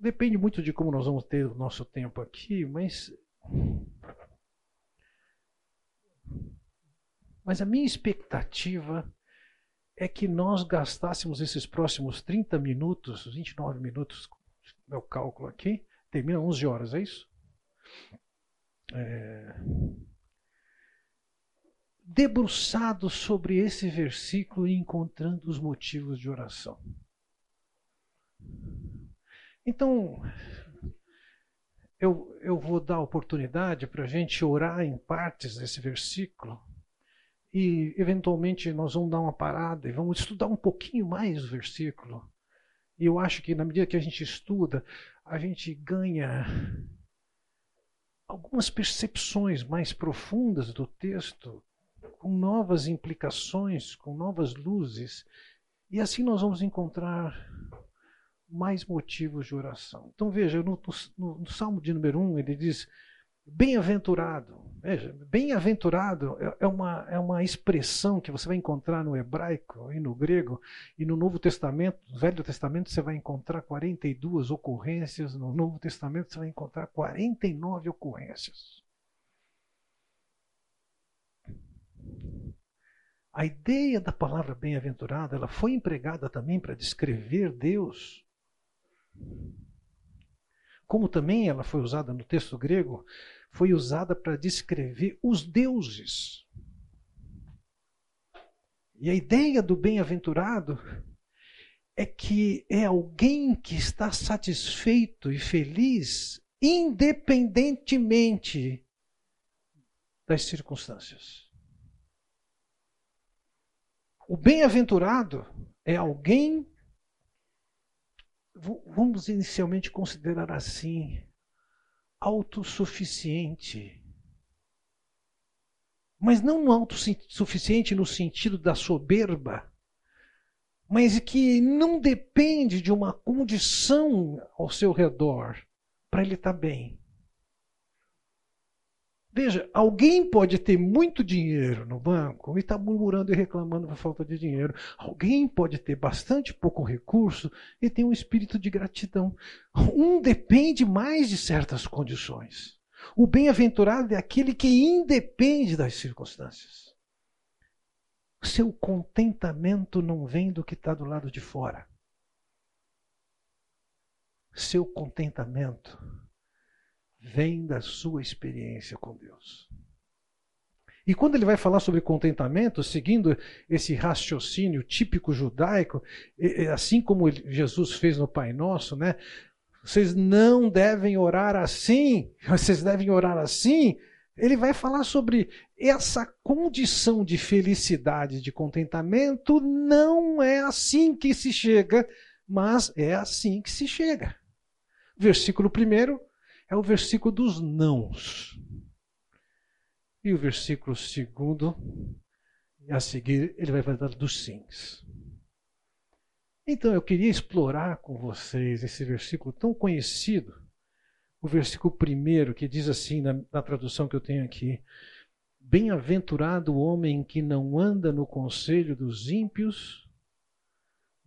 depende muito de como nós vamos ter o nosso tempo aqui, mas. Mas a minha expectativa é que nós gastássemos esses próximos 30 minutos, 29 minutos, meu cálculo aqui, termina 11 horas, é isso? É, debruçado sobre esse versículo e encontrando os motivos de oração. Então, eu, eu vou dar oportunidade para a gente orar em partes desse versículo e, eventualmente, nós vamos dar uma parada e vamos estudar um pouquinho mais o versículo. E eu acho que, na medida que a gente estuda, a gente ganha algumas percepções mais profundas do texto, com novas implicações, com novas luzes. E assim nós vamos encontrar mais motivos de oração. Então veja, no, no, no Salmo de número 1, ele diz: Bem-aventurado. Veja, bem-aventurado é, é uma, é uma expressão que você vai encontrar no hebraico e no grego, e no Novo Testamento, no Velho Testamento, você vai encontrar 42 ocorrências, no Novo Testamento, você vai encontrar 49 ocorrências. A ideia da palavra bem-aventurado, ela foi empregada também para descrever Deus como também ela foi usada no texto grego, foi usada para descrever os deuses. E a ideia do bem-aventurado é que é alguém que está satisfeito e feliz independentemente das circunstâncias. O bem-aventurado é alguém vamos inicialmente considerar assim, autossuficiente. Mas não autossuficiente no sentido da soberba, mas que não depende de uma condição ao seu redor para ele estar bem. Veja, alguém pode ter muito dinheiro no banco e estar tá murmurando e reclamando por falta de dinheiro. Alguém pode ter bastante pouco recurso e ter um espírito de gratidão. Um depende mais de certas condições. O bem-aventurado é aquele que independe das circunstâncias. Seu contentamento não vem do que está do lado de fora. Seu contentamento vem da sua experiência com Deus. E quando ele vai falar sobre contentamento, seguindo esse raciocínio típico judaico, assim como Jesus fez no Pai Nosso, né? Vocês não devem orar assim, vocês devem orar assim. Ele vai falar sobre essa condição de felicidade, de contentamento, não é assim que se chega, mas é assim que se chega. Versículo 1, é o versículo dos nãos. E o versículo segundo, a seguir, ele vai falar dos sims. Então eu queria explorar com vocês esse versículo tão conhecido, o versículo primeiro, que diz assim, na, na tradução que eu tenho aqui: Bem-aventurado o homem que não anda no conselho dos ímpios,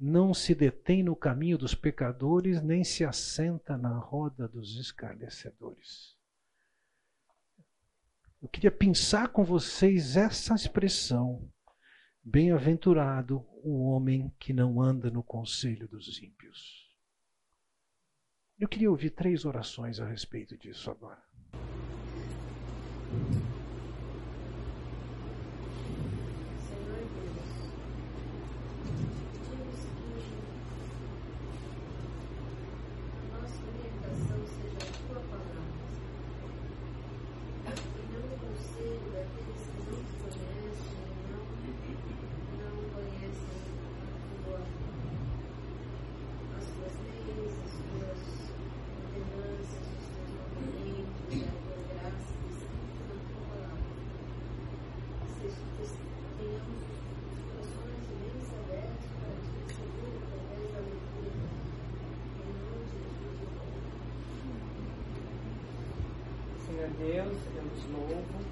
não se detém no caminho dos pecadores, nem se assenta na roda dos escarnecedores. Eu queria pensar com vocês essa expressão. Bem-aventurado o homem que não anda no conselho dos ímpios. Eu queria ouvir três orações a respeito disso agora. Eu te louvo,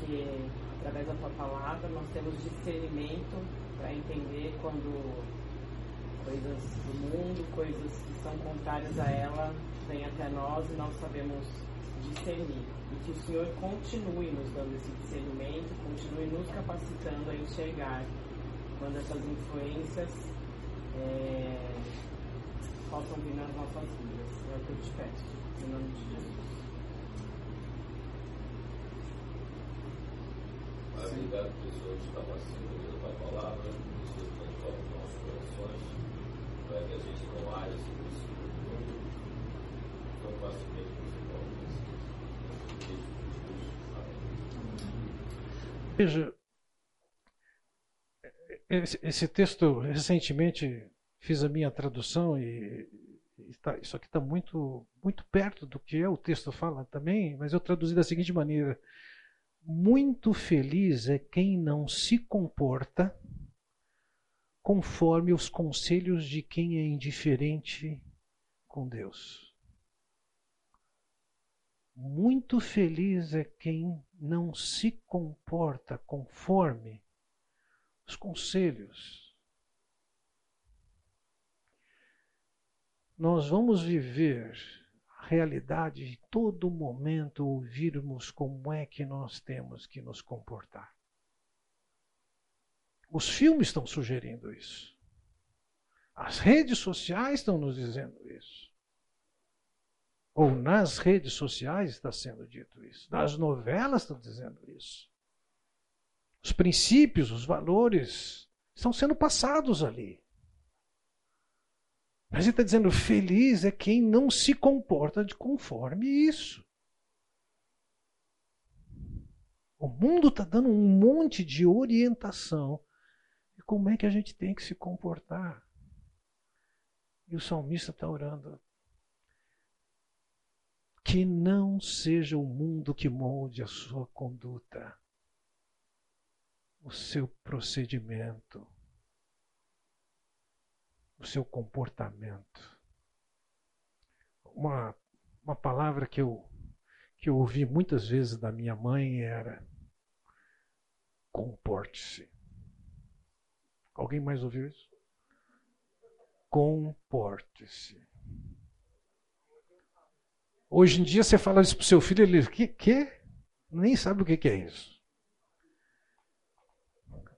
que através da tua palavra nós temos discernimento para entender quando coisas do mundo, coisas que são contrárias a ela, vêm até nós e nós sabemos discernir. E que o Senhor continue nos dando esse discernimento, continue nos capacitando a enxergar quando essas influências é, possam vir nas nossas vidas. É o que eu te peço, em nome de Jesus. Obrigado, pessoal, de estar participando da tua palavra, pessoas que transformam nossos corações, para que a gente não haja esse princípio do mundo, tão facilmente você Veja, esse, texto, recentemente fiz a minha tradução e, e tá, isso aqui está muito, muito perto do que é o texto fala também, mas eu traduzi da seguinte maneira: Muito feliz é quem não se comporta conforme os conselhos de quem é indiferente com Deus. Muito feliz é quem não se comporta conforme os conselhos. Nós vamos viver realidade de todo momento ouvirmos como é que nós temos que nos comportar. Os filmes estão sugerindo isso. As redes sociais estão nos dizendo isso. Ou nas redes sociais está sendo dito isso. Nas novelas estão dizendo isso. Os princípios, os valores estão sendo passados ali. Mas ele está dizendo: feliz é quem não se comporta de conforme isso. O mundo está dando um monte de orientação de como é que a gente tem que se comportar. E o salmista está orando. Que não seja o mundo que molde a sua conduta o seu procedimento, o seu comportamento. Uma, uma palavra que eu, que eu ouvi muitas vezes da minha mãe era: comporte-se. Alguém mais ouviu isso? Comporte-se. Hoje em dia você fala isso para o seu filho, ele diz: que, que? Nem sabe o que, que é isso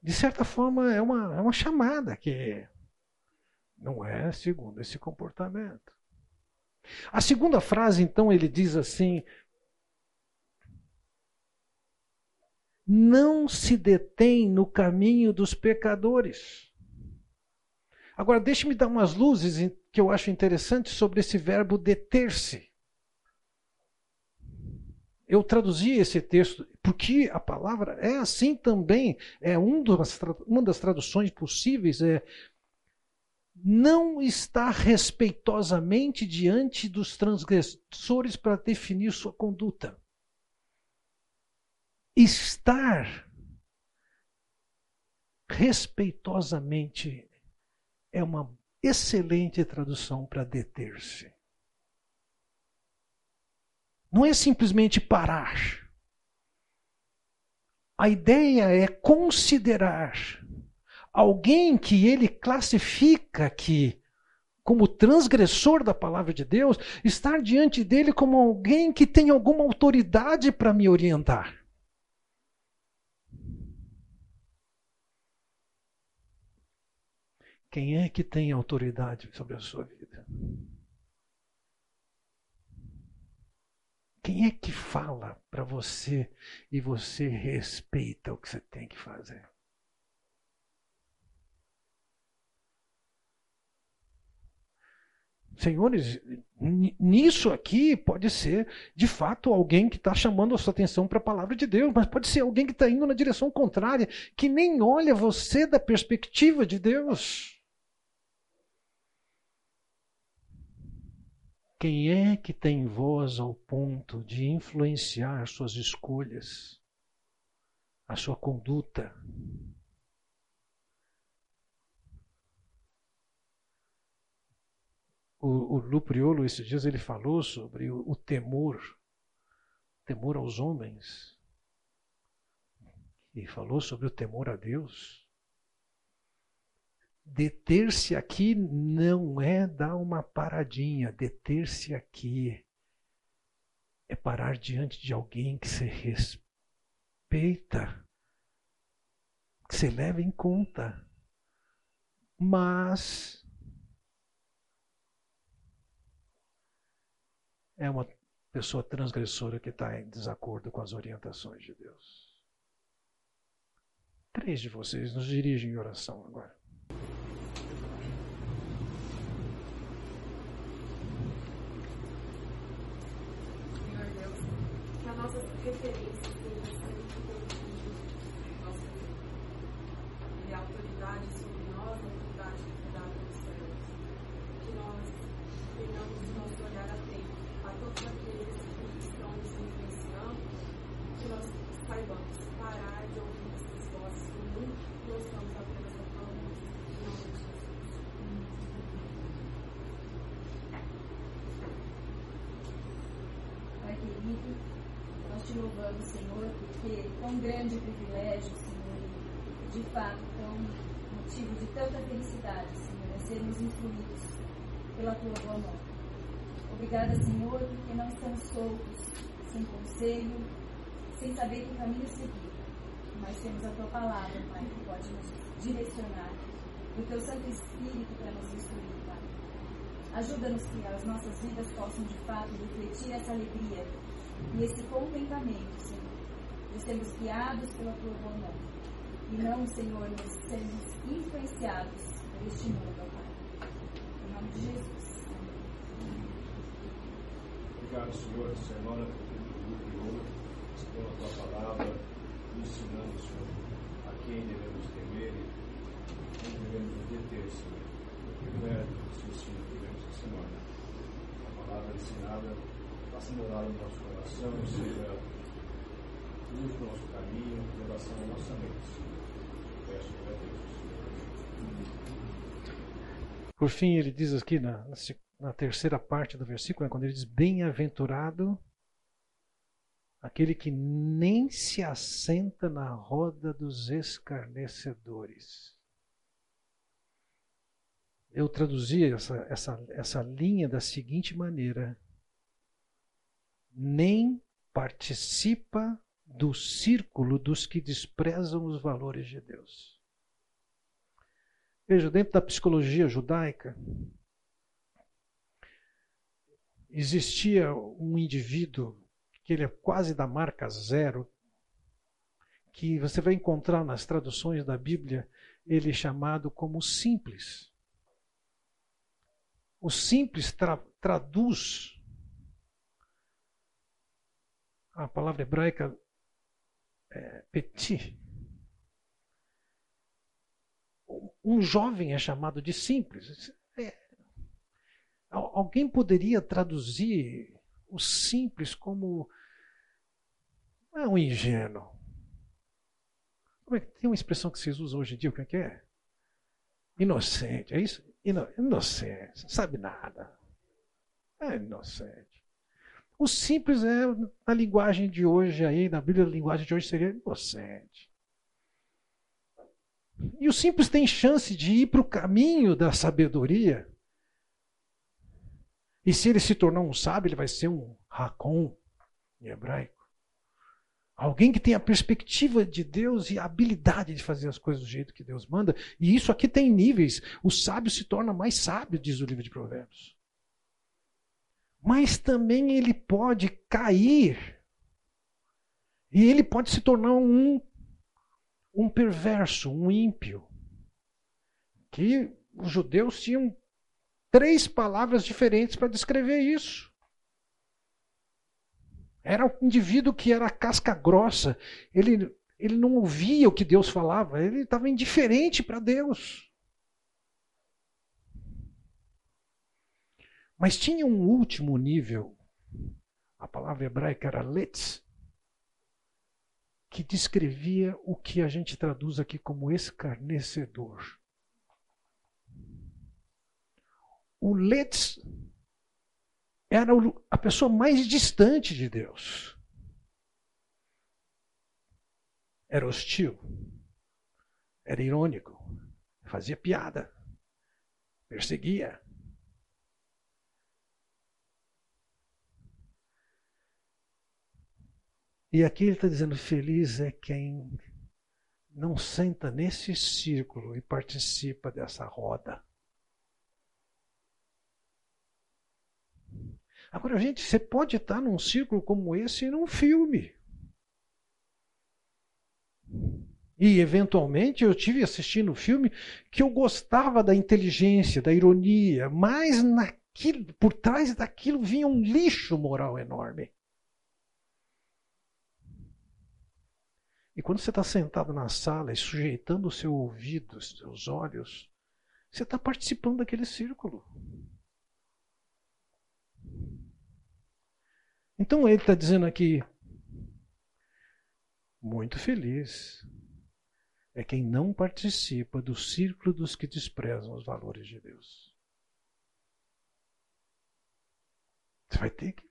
de certa forma, é uma, é uma chamada que não é segundo esse comportamento. A segunda frase, então, ele diz assim: não se detém no caminho dos pecadores. Agora, deixe-me dar umas luzes que eu acho interessantes sobre esse verbo deter-se eu traduzi esse texto porque a palavra é assim também, é um das, uma das traduções possíveis, é não está respeitosamente diante dos transgressores para definir sua conduta. Estar respeitosamente é uma excelente tradução para deter-se. Não é simplesmente parar. A ideia é considerar alguém que ele classifica aqui como transgressor da palavra de Deus, estar diante dele como alguém que tem alguma autoridade para me orientar. Quem é que tem autoridade sobre a sua vida? Quem é que fala para você e você respeita o que você tem que fazer? Senhores, nisso aqui pode ser de fato alguém que está chamando a sua atenção para a palavra de Deus, mas pode ser alguém que está indo na direção contrária, que nem olha você da perspectiva de Deus. Quem é que tem voz ao ponto de influenciar suas escolhas, a sua conduta? O, o Lupriolo, esses dias, ele falou sobre o, o temor, temor aos homens. E falou sobre o temor a Deus. Deter-se aqui não é dar uma paradinha. Deter-se aqui é parar diante de alguém que você respeita, que você leva em conta, mas é uma pessoa transgressora que está em desacordo com as orientações de Deus. Três de vocês nos dirigem em oração agora. nossas referências sejam sempre protegidas nossa vida. E a autoridade sobre nós, a autoridade que foi dada pelos céus. Que nós tenhamos o nosso olhar atento a todos aqueles que estão nos influenciando, que nós saibamos parar de ouvir essas vozes que muito nós estamos apenas falando em nome de Jesus. Pai querido, nós te louvamos, Senhor, porque tão grande privilégio, Senhor, de fato, tão motivo de tanta felicidade, Senhor, é sermos influídos boa mão. Obrigada, Senhor, porque não estamos soltos, sem conselho, sem saber que caminho seguir, mas temos a tua palavra, Pai, que pode nos direcionar, o teu Santo Espírito para nos instruir, Pai. Ajuda-nos que as nossas vidas possam de fato refletir essa alegria e esse contentamento, Senhor, de sermos guiados pela tua boa mão. E não, Senhor, nos sermos influenciados por este mundo, Pai. Em nome de Jesus. Obrigado, Senhor, semana que criou, pela tua palavra, ensinando, Senhor, a quem devemos temer e quem devemos deter, Senhor. Porque não é esse ensino que vemos essa semana. A palavra ensinada faça morar no nosso coração, seja luz no nosso caminho, revelação na nossa mente. Peço a Deus. Por fim, ele diz aqui na, na terceira parte do versículo, né, quando ele diz: Bem-aventurado aquele que nem se assenta na roda dos escarnecedores. Eu traduzi essa, essa, essa linha da seguinte maneira: nem participa do círculo dos que desprezam os valores de Deus. Veja, dentro da psicologia judaica, existia um indivíduo que ele é quase da marca zero, que você vai encontrar nas traduções da Bíblia, ele é chamado como simples. O simples tra traduz a palavra hebraica é petit. Um jovem é chamado de simples. Alguém poderia traduzir o simples como é um ingênuo. É tem uma expressão que vocês usam hoje em dia, o que é? é? Inocente, é isso? Ino inocente, não sabe nada. É inocente. O simples é, na linguagem de hoje, aí, na Bíblia, a linguagem de hoje seria inocente. E o simples tem chance de ir para o caminho da sabedoria. E se ele se tornar um sábio, ele vai ser um racon em hebraico. Alguém que tem a perspectiva de Deus e a habilidade de fazer as coisas do jeito que Deus manda. E isso aqui tem níveis. O sábio se torna mais sábio, diz o livro de Provérbios mas também ele pode cair. E ele pode se tornar um, um perverso, um ímpio. Que os judeus tinham três palavras diferentes para descrever isso. Era um indivíduo que era casca grossa, ele, ele não ouvia o que Deus falava, ele estava indiferente para Deus. Mas tinha um último nível, a palavra hebraica era letz, que descrevia o que a gente traduz aqui como escarnecedor. O letz era a pessoa mais distante de Deus. Era hostil, era irônico, fazia piada, perseguia. E aqui ele está dizendo: feliz é quem não senta nesse círculo e participa dessa roda. Agora, gente, você pode estar num círculo como esse num filme. E, eventualmente, eu tive assistindo filme que eu gostava da inteligência, da ironia, mas naquilo, por trás daquilo vinha um lixo moral enorme. E quando você está sentado na sala e sujeitando o seu ouvido, os seus olhos, você está participando daquele círculo. Então ele está dizendo aqui, muito feliz é quem não participa do círculo dos que desprezam os valores de Deus. Você vai ter que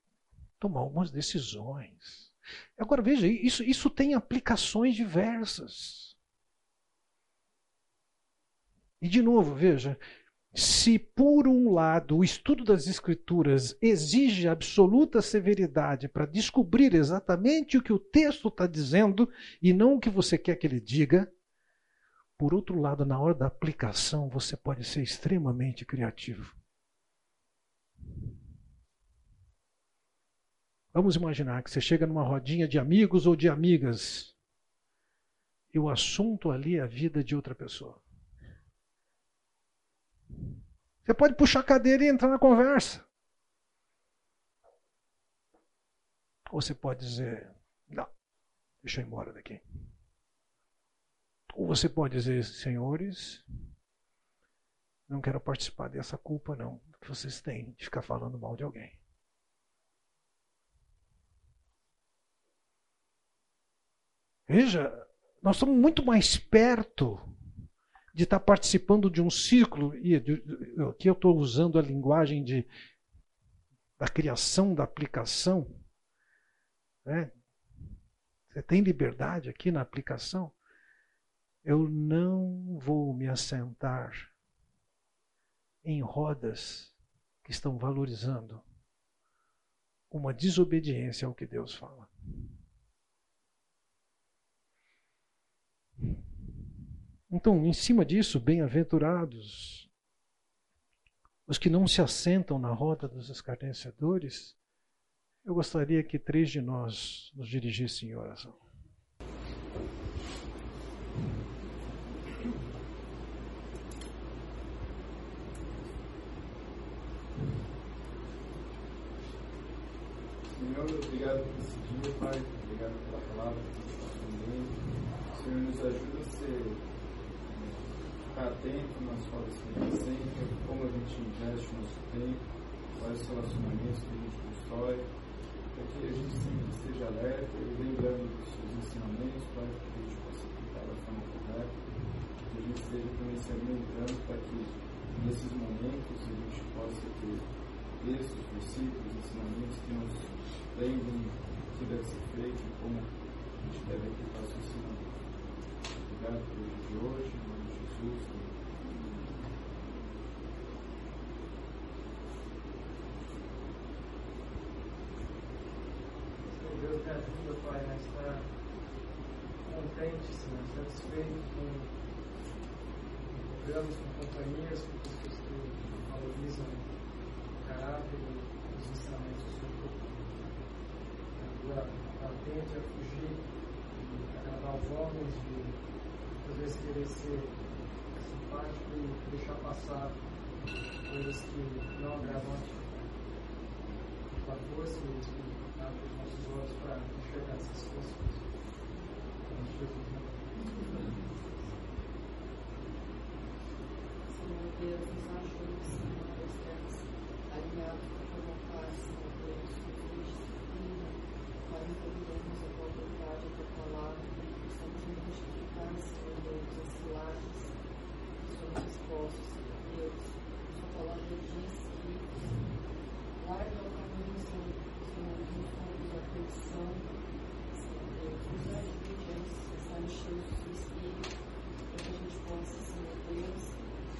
tomar algumas decisões. Agora veja, isso, isso tem aplicações diversas. E de novo, veja, se, por um lado, o estudo das Escrituras exige absoluta severidade para descobrir exatamente o que o texto está dizendo e não o que você quer que ele diga, por outro lado, na hora da aplicação, você pode ser extremamente criativo. Vamos imaginar que você chega numa rodinha de amigos ou de amigas e o assunto ali é a vida de outra pessoa. Você pode puxar a cadeira e entrar na conversa. Ou você pode dizer, não, deixa eu ir embora daqui. Ou você pode dizer, senhores, não quero participar dessa culpa não, que vocês têm de ficar falando mal de alguém. Veja, nós estamos muito mais perto de estar participando de um círculo, e aqui eu estou usando a linguagem de, da criação da aplicação. Né? Você tem liberdade aqui na aplicação? Eu não vou me assentar em rodas que estão valorizando uma desobediência ao que Deus fala. Então, em cima disso, bem-aventurados os que não se assentam na roda dos escarnecedores, eu gostaria que três de nós nos dirigissem em oração. Senhor, obrigado por esse dia, Pai. Obrigado pela palavra que aprendendo. Senhor, nos ajuda a ser ficar atento nas rodas que a gente senta, como a gente investe o nosso tempo, quais os relacionamentos que a gente constrói, para que a gente sempre esteja alerta e lembrando dos seus ensinamentos, para que a gente possa aplicar da forma correta, que a gente esteja também se alimentando para que nesses momentos a gente possa ter textos, versículos, ensinamentos que nos lembrem o que deve ser feito e como a gente deve aplicar o seu ensinamento. Obrigado pelo dia de hoje. Deus me ajuda, Pai, a estar contente, Senhor, satisfeito com programas, com companhias, com pessoas que valorizam o caráter e os ensinamentos do Senhor. Agora, atente a fugir de agradar os homens, de às vezes querer ser simpático e deixar passar coisas que não agradam a que abre os nossos olhos para enxergar essas coisas. Senhor Deus, nos ajude, Senhor, a estarmos alinhados com a tua vontade, Senhor Deus, com a tua disciplina, para entendermos a tua vontade, a tua palavra, e possamos identificar, Senhor Deus, as lajes somos expostos, Senhor Deus. Sua palavra diz que guarda o caminho, Senhor, Senhor, nos conduz à perdição. Senhor Deus, nos ajude a cheios do Espírito, para que a gente possa, Senhor Deus,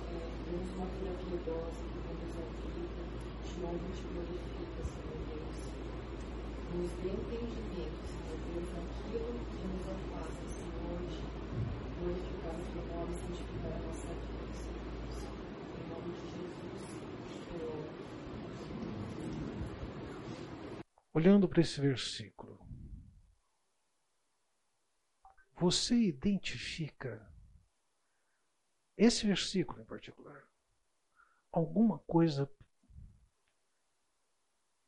é, termos uma vida piedosa que conduz à vida, te honra e te glorifica, Senhor Deus. Nos dê entendimento, Senhor Deus, naquilo que nos afasta, Senhor, de glorificar o teu nome e santificar a nossa vida, Senhor Deus. Em nome de Jesus, eu. Olhando para esse versículo, você identifica esse versículo em particular alguma coisa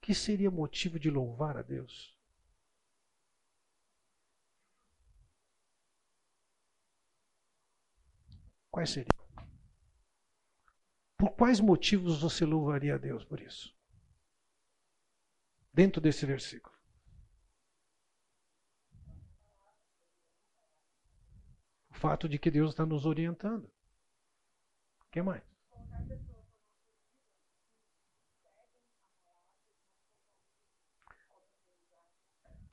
que seria motivo de louvar a Deus? Quais seriam? Por quais motivos você louvaria a Deus por isso? Dentro desse versículo. O fato de que Deus está nos orientando. O que mais?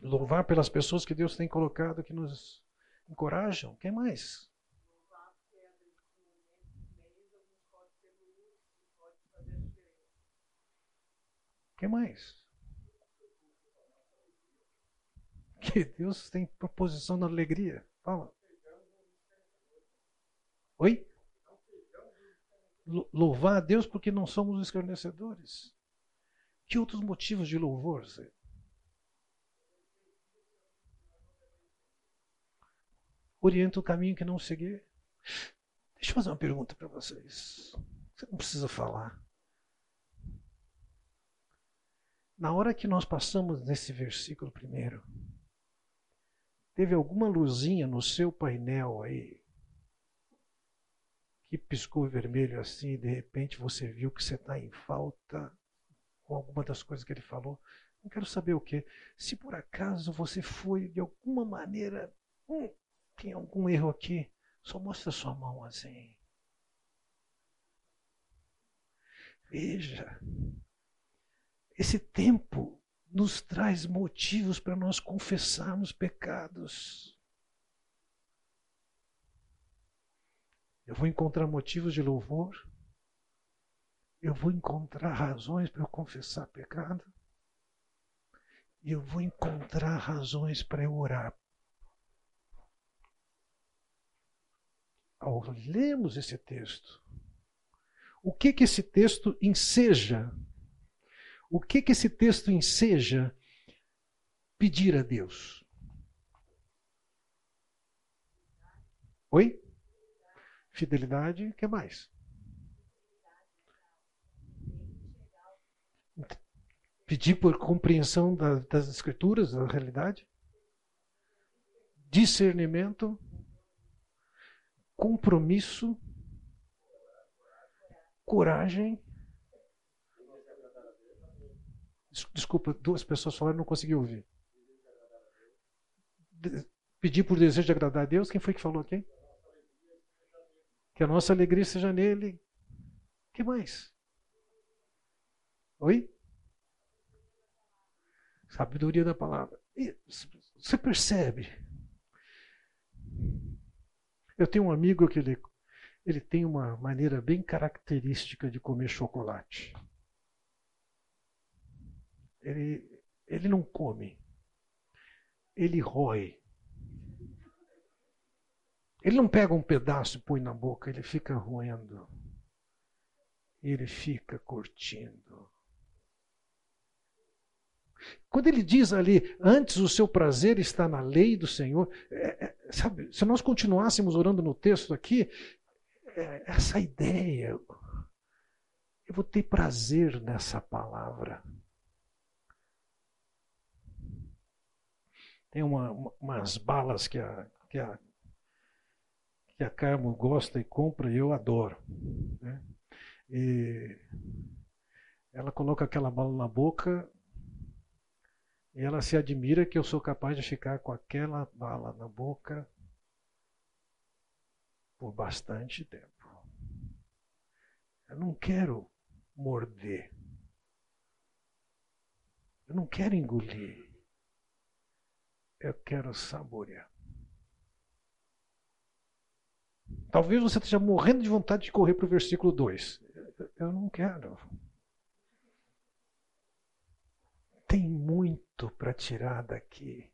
Louvar pelas pessoas que Deus tem colocado que nos encorajam. Quem mais? Quem mais? Que Deus tem proposição na alegria. Fala. Oi? Louvar a Deus porque não somos escarnecedores. Que outros motivos de louvor? Zé? orienta o caminho que não seguir. Deixa eu fazer uma pergunta para vocês. Você não precisa falar. Na hora que nós passamos nesse versículo primeiro, teve alguma luzinha no seu painel aí que piscou vermelho assim e de repente você viu que você está em falta com alguma das coisas que ele falou? Não quero saber o que. Se por acaso você foi de alguma maneira hum, tem algum erro aqui? Só mostra sua mão assim. Veja, esse tempo nos traz motivos para nós confessarmos pecados. Eu vou encontrar motivos de louvor. Eu vou encontrar razões para eu confessar pecado. E eu vou encontrar razões para eu orar ao lermos esse texto, o que que esse texto enseja? O que que esse texto enseja pedir a Deus? Oi? Fidelidade, o que mais? Pedir por compreensão das escrituras, da realidade? Discernimento? compromisso, coragem. Desculpa, duas pessoas falaram não consegui ouvir. Pedir por desejo de agradar a Deus, quem foi que falou aqui? Que a nossa alegria seja nele. que mais? Oi? Sabedoria da palavra. você percebe? Eu tenho um amigo que ele, ele tem uma maneira bem característica de comer chocolate. Ele, ele não come, ele rói. Ele não pega um pedaço e põe na boca, ele fica roendo. Ele fica curtindo. Quando ele diz ali, antes o seu prazer está na lei do Senhor, é, é, sabe, se nós continuássemos orando no texto aqui, é, essa ideia, eu vou ter prazer nessa palavra. Tem uma, umas balas que a, que a, que a Carmo gosta e compra e eu adoro. Né? E ela coloca aquela bala na boca e ela se admira que eu sou capaz de ficar com aquela bala na boca por bastante tempo. Eu não quero morder. Eu não quero engolir. Eu quero saborear. Talvez você esteja morrendo de vontade de correr para o versículo 2. Eu não quero. tem muito para tirar daqui.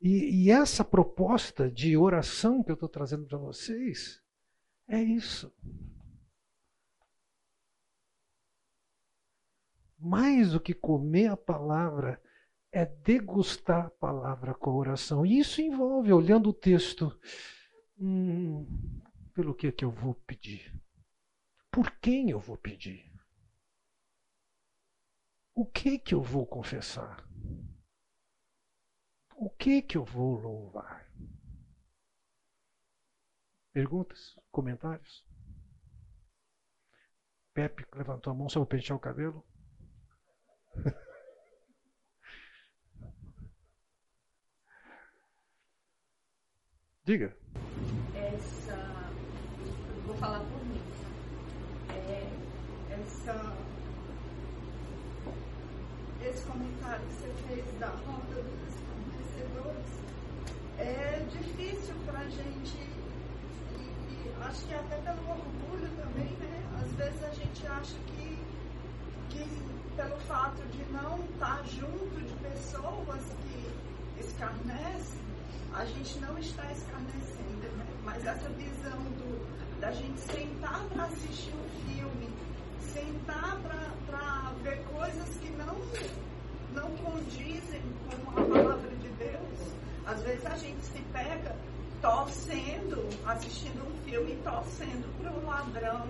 E, e, essa proposta de oração que eu estou trazendo para vocês é isso. Mais do que comer a palavra, é degustar a palavra com a oração. E isso envolve, olhando o texto, hum, pelo que, que eu vou pedir? Por quem eu vou pedir? O que que eu vou confessar? O que que eu vou louvar? Perguntas? Comentários? Pepe levantou a mão só para pentear o cabelo. Diga. Falar por mim. É, essa esse comentário que você fez da roda dos esclarecedores, é difícil para a gente, e, e, acho que até pelo orgulho também, né? Às vezes a gente acha que, que pelo fato de não estar junto de pessoas que escarnecem, a gente não está escarnecendo, né? Mas essa visão do, da gente sentar para assistir um filme, sentar para ver coisas que não, não condizem com a palavra de Deus. Às vezes a gente se pega torcendo, assistindo um filme torcendo para o ladrão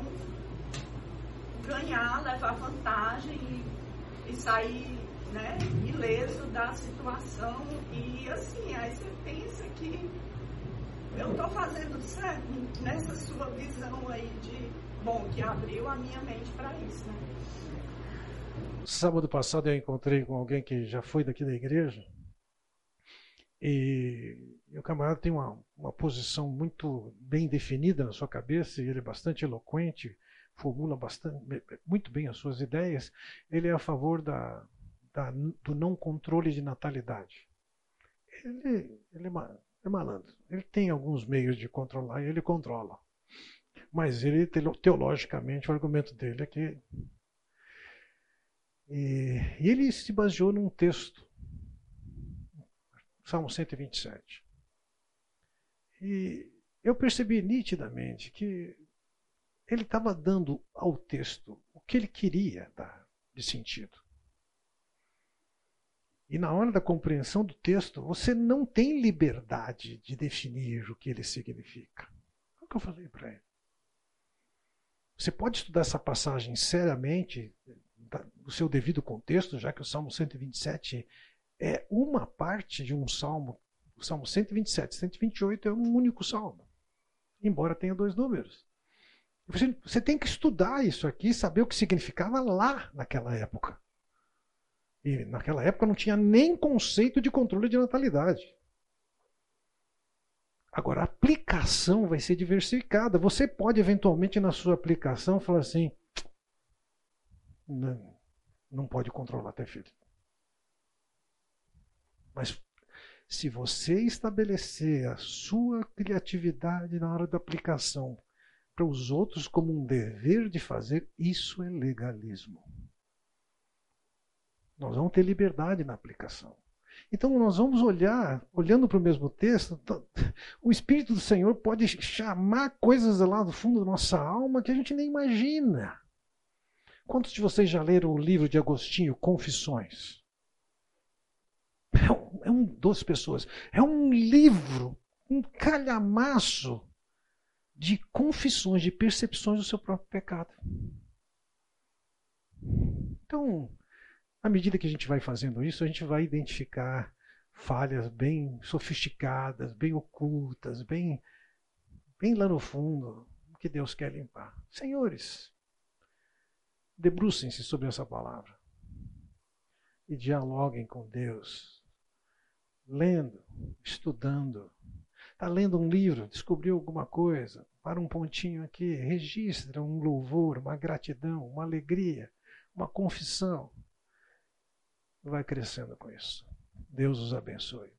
ganhar, levar vantagem e, e sair né, ileso da situação. E assim, aí você pensa que eu estou fazendo certo nessa sua visão aí de bom, que abriu a minha mente para isso, né? Sábado passado eu encontrei com alguém que já foi daqui da igreja e, o camarada tem uma, uma posição muito bem definida na sua cabeça e ele é bastante eloquente, formula bastante, muito bem as suas ideias. Ele é a favor da, da do não controle de natalidade. Ele, ele é, é malandro. Ele tem alguns meios de controlar e ele controla. Mas ele, teologicamente, o argumento dele é que. E, ele se baseou num texto, Salmo 127. E eu percebi nitidamente que ele estava dando ao texto o que ele queria dar de sentido. E na hora da compreensão do texto, você não tem liberdade de definir o que ele significa. É o que eu falei para ele. Você pode estudar essa passagem seriamente, no seu devido contexto, já que o Salmo 127 é uma parte de um salmo. O Salmo 127 e 128 é um único salmo, embora tenha dois números. Você, você tem que estudar isso aqui, saber o que significava lá naquela época. E naquela época não tinha nem conceito de controle de natalidade. Agora, a aplicação vai ser diversificada. Você pode, eventualmente, na sua aplicação, falar assim: não, não pode controlar ter filho. Mas se você estabelecer a sua criatividade na hora da aplicação para os outros como um dever de fazer, isso é legalismo. Nós vamos ter liberdade na aplicação. Então nós vamos olhar, olhando para o mesmo texto, o Espírito do Senhor pode chamar coisas lá do fundo da nossa alma que a gente nem imagina. Quantos de vocês já leram o livro de Agostinho, Confissões? É um, é um duas pessoas. É um livro, um calhamaço de confissões, de percepções do seu próprio pecado. Então, à medida que a gente vai fazendo isso, a gente vai identificar falhas bem sofisticadas, bem ocultas, bem, bem lá no fundo, que Deus quer limpar. Senhores, debrucem-se sobre essa palavra e dialoguem com Deus, lendo, estudando. Está lendo um livro, descobriu alguma coisa, para um pontinho aqui, registra um louvor, uma gratidão, uma alegria, uma confissão vai crescendo com isso. Deus os abençoe.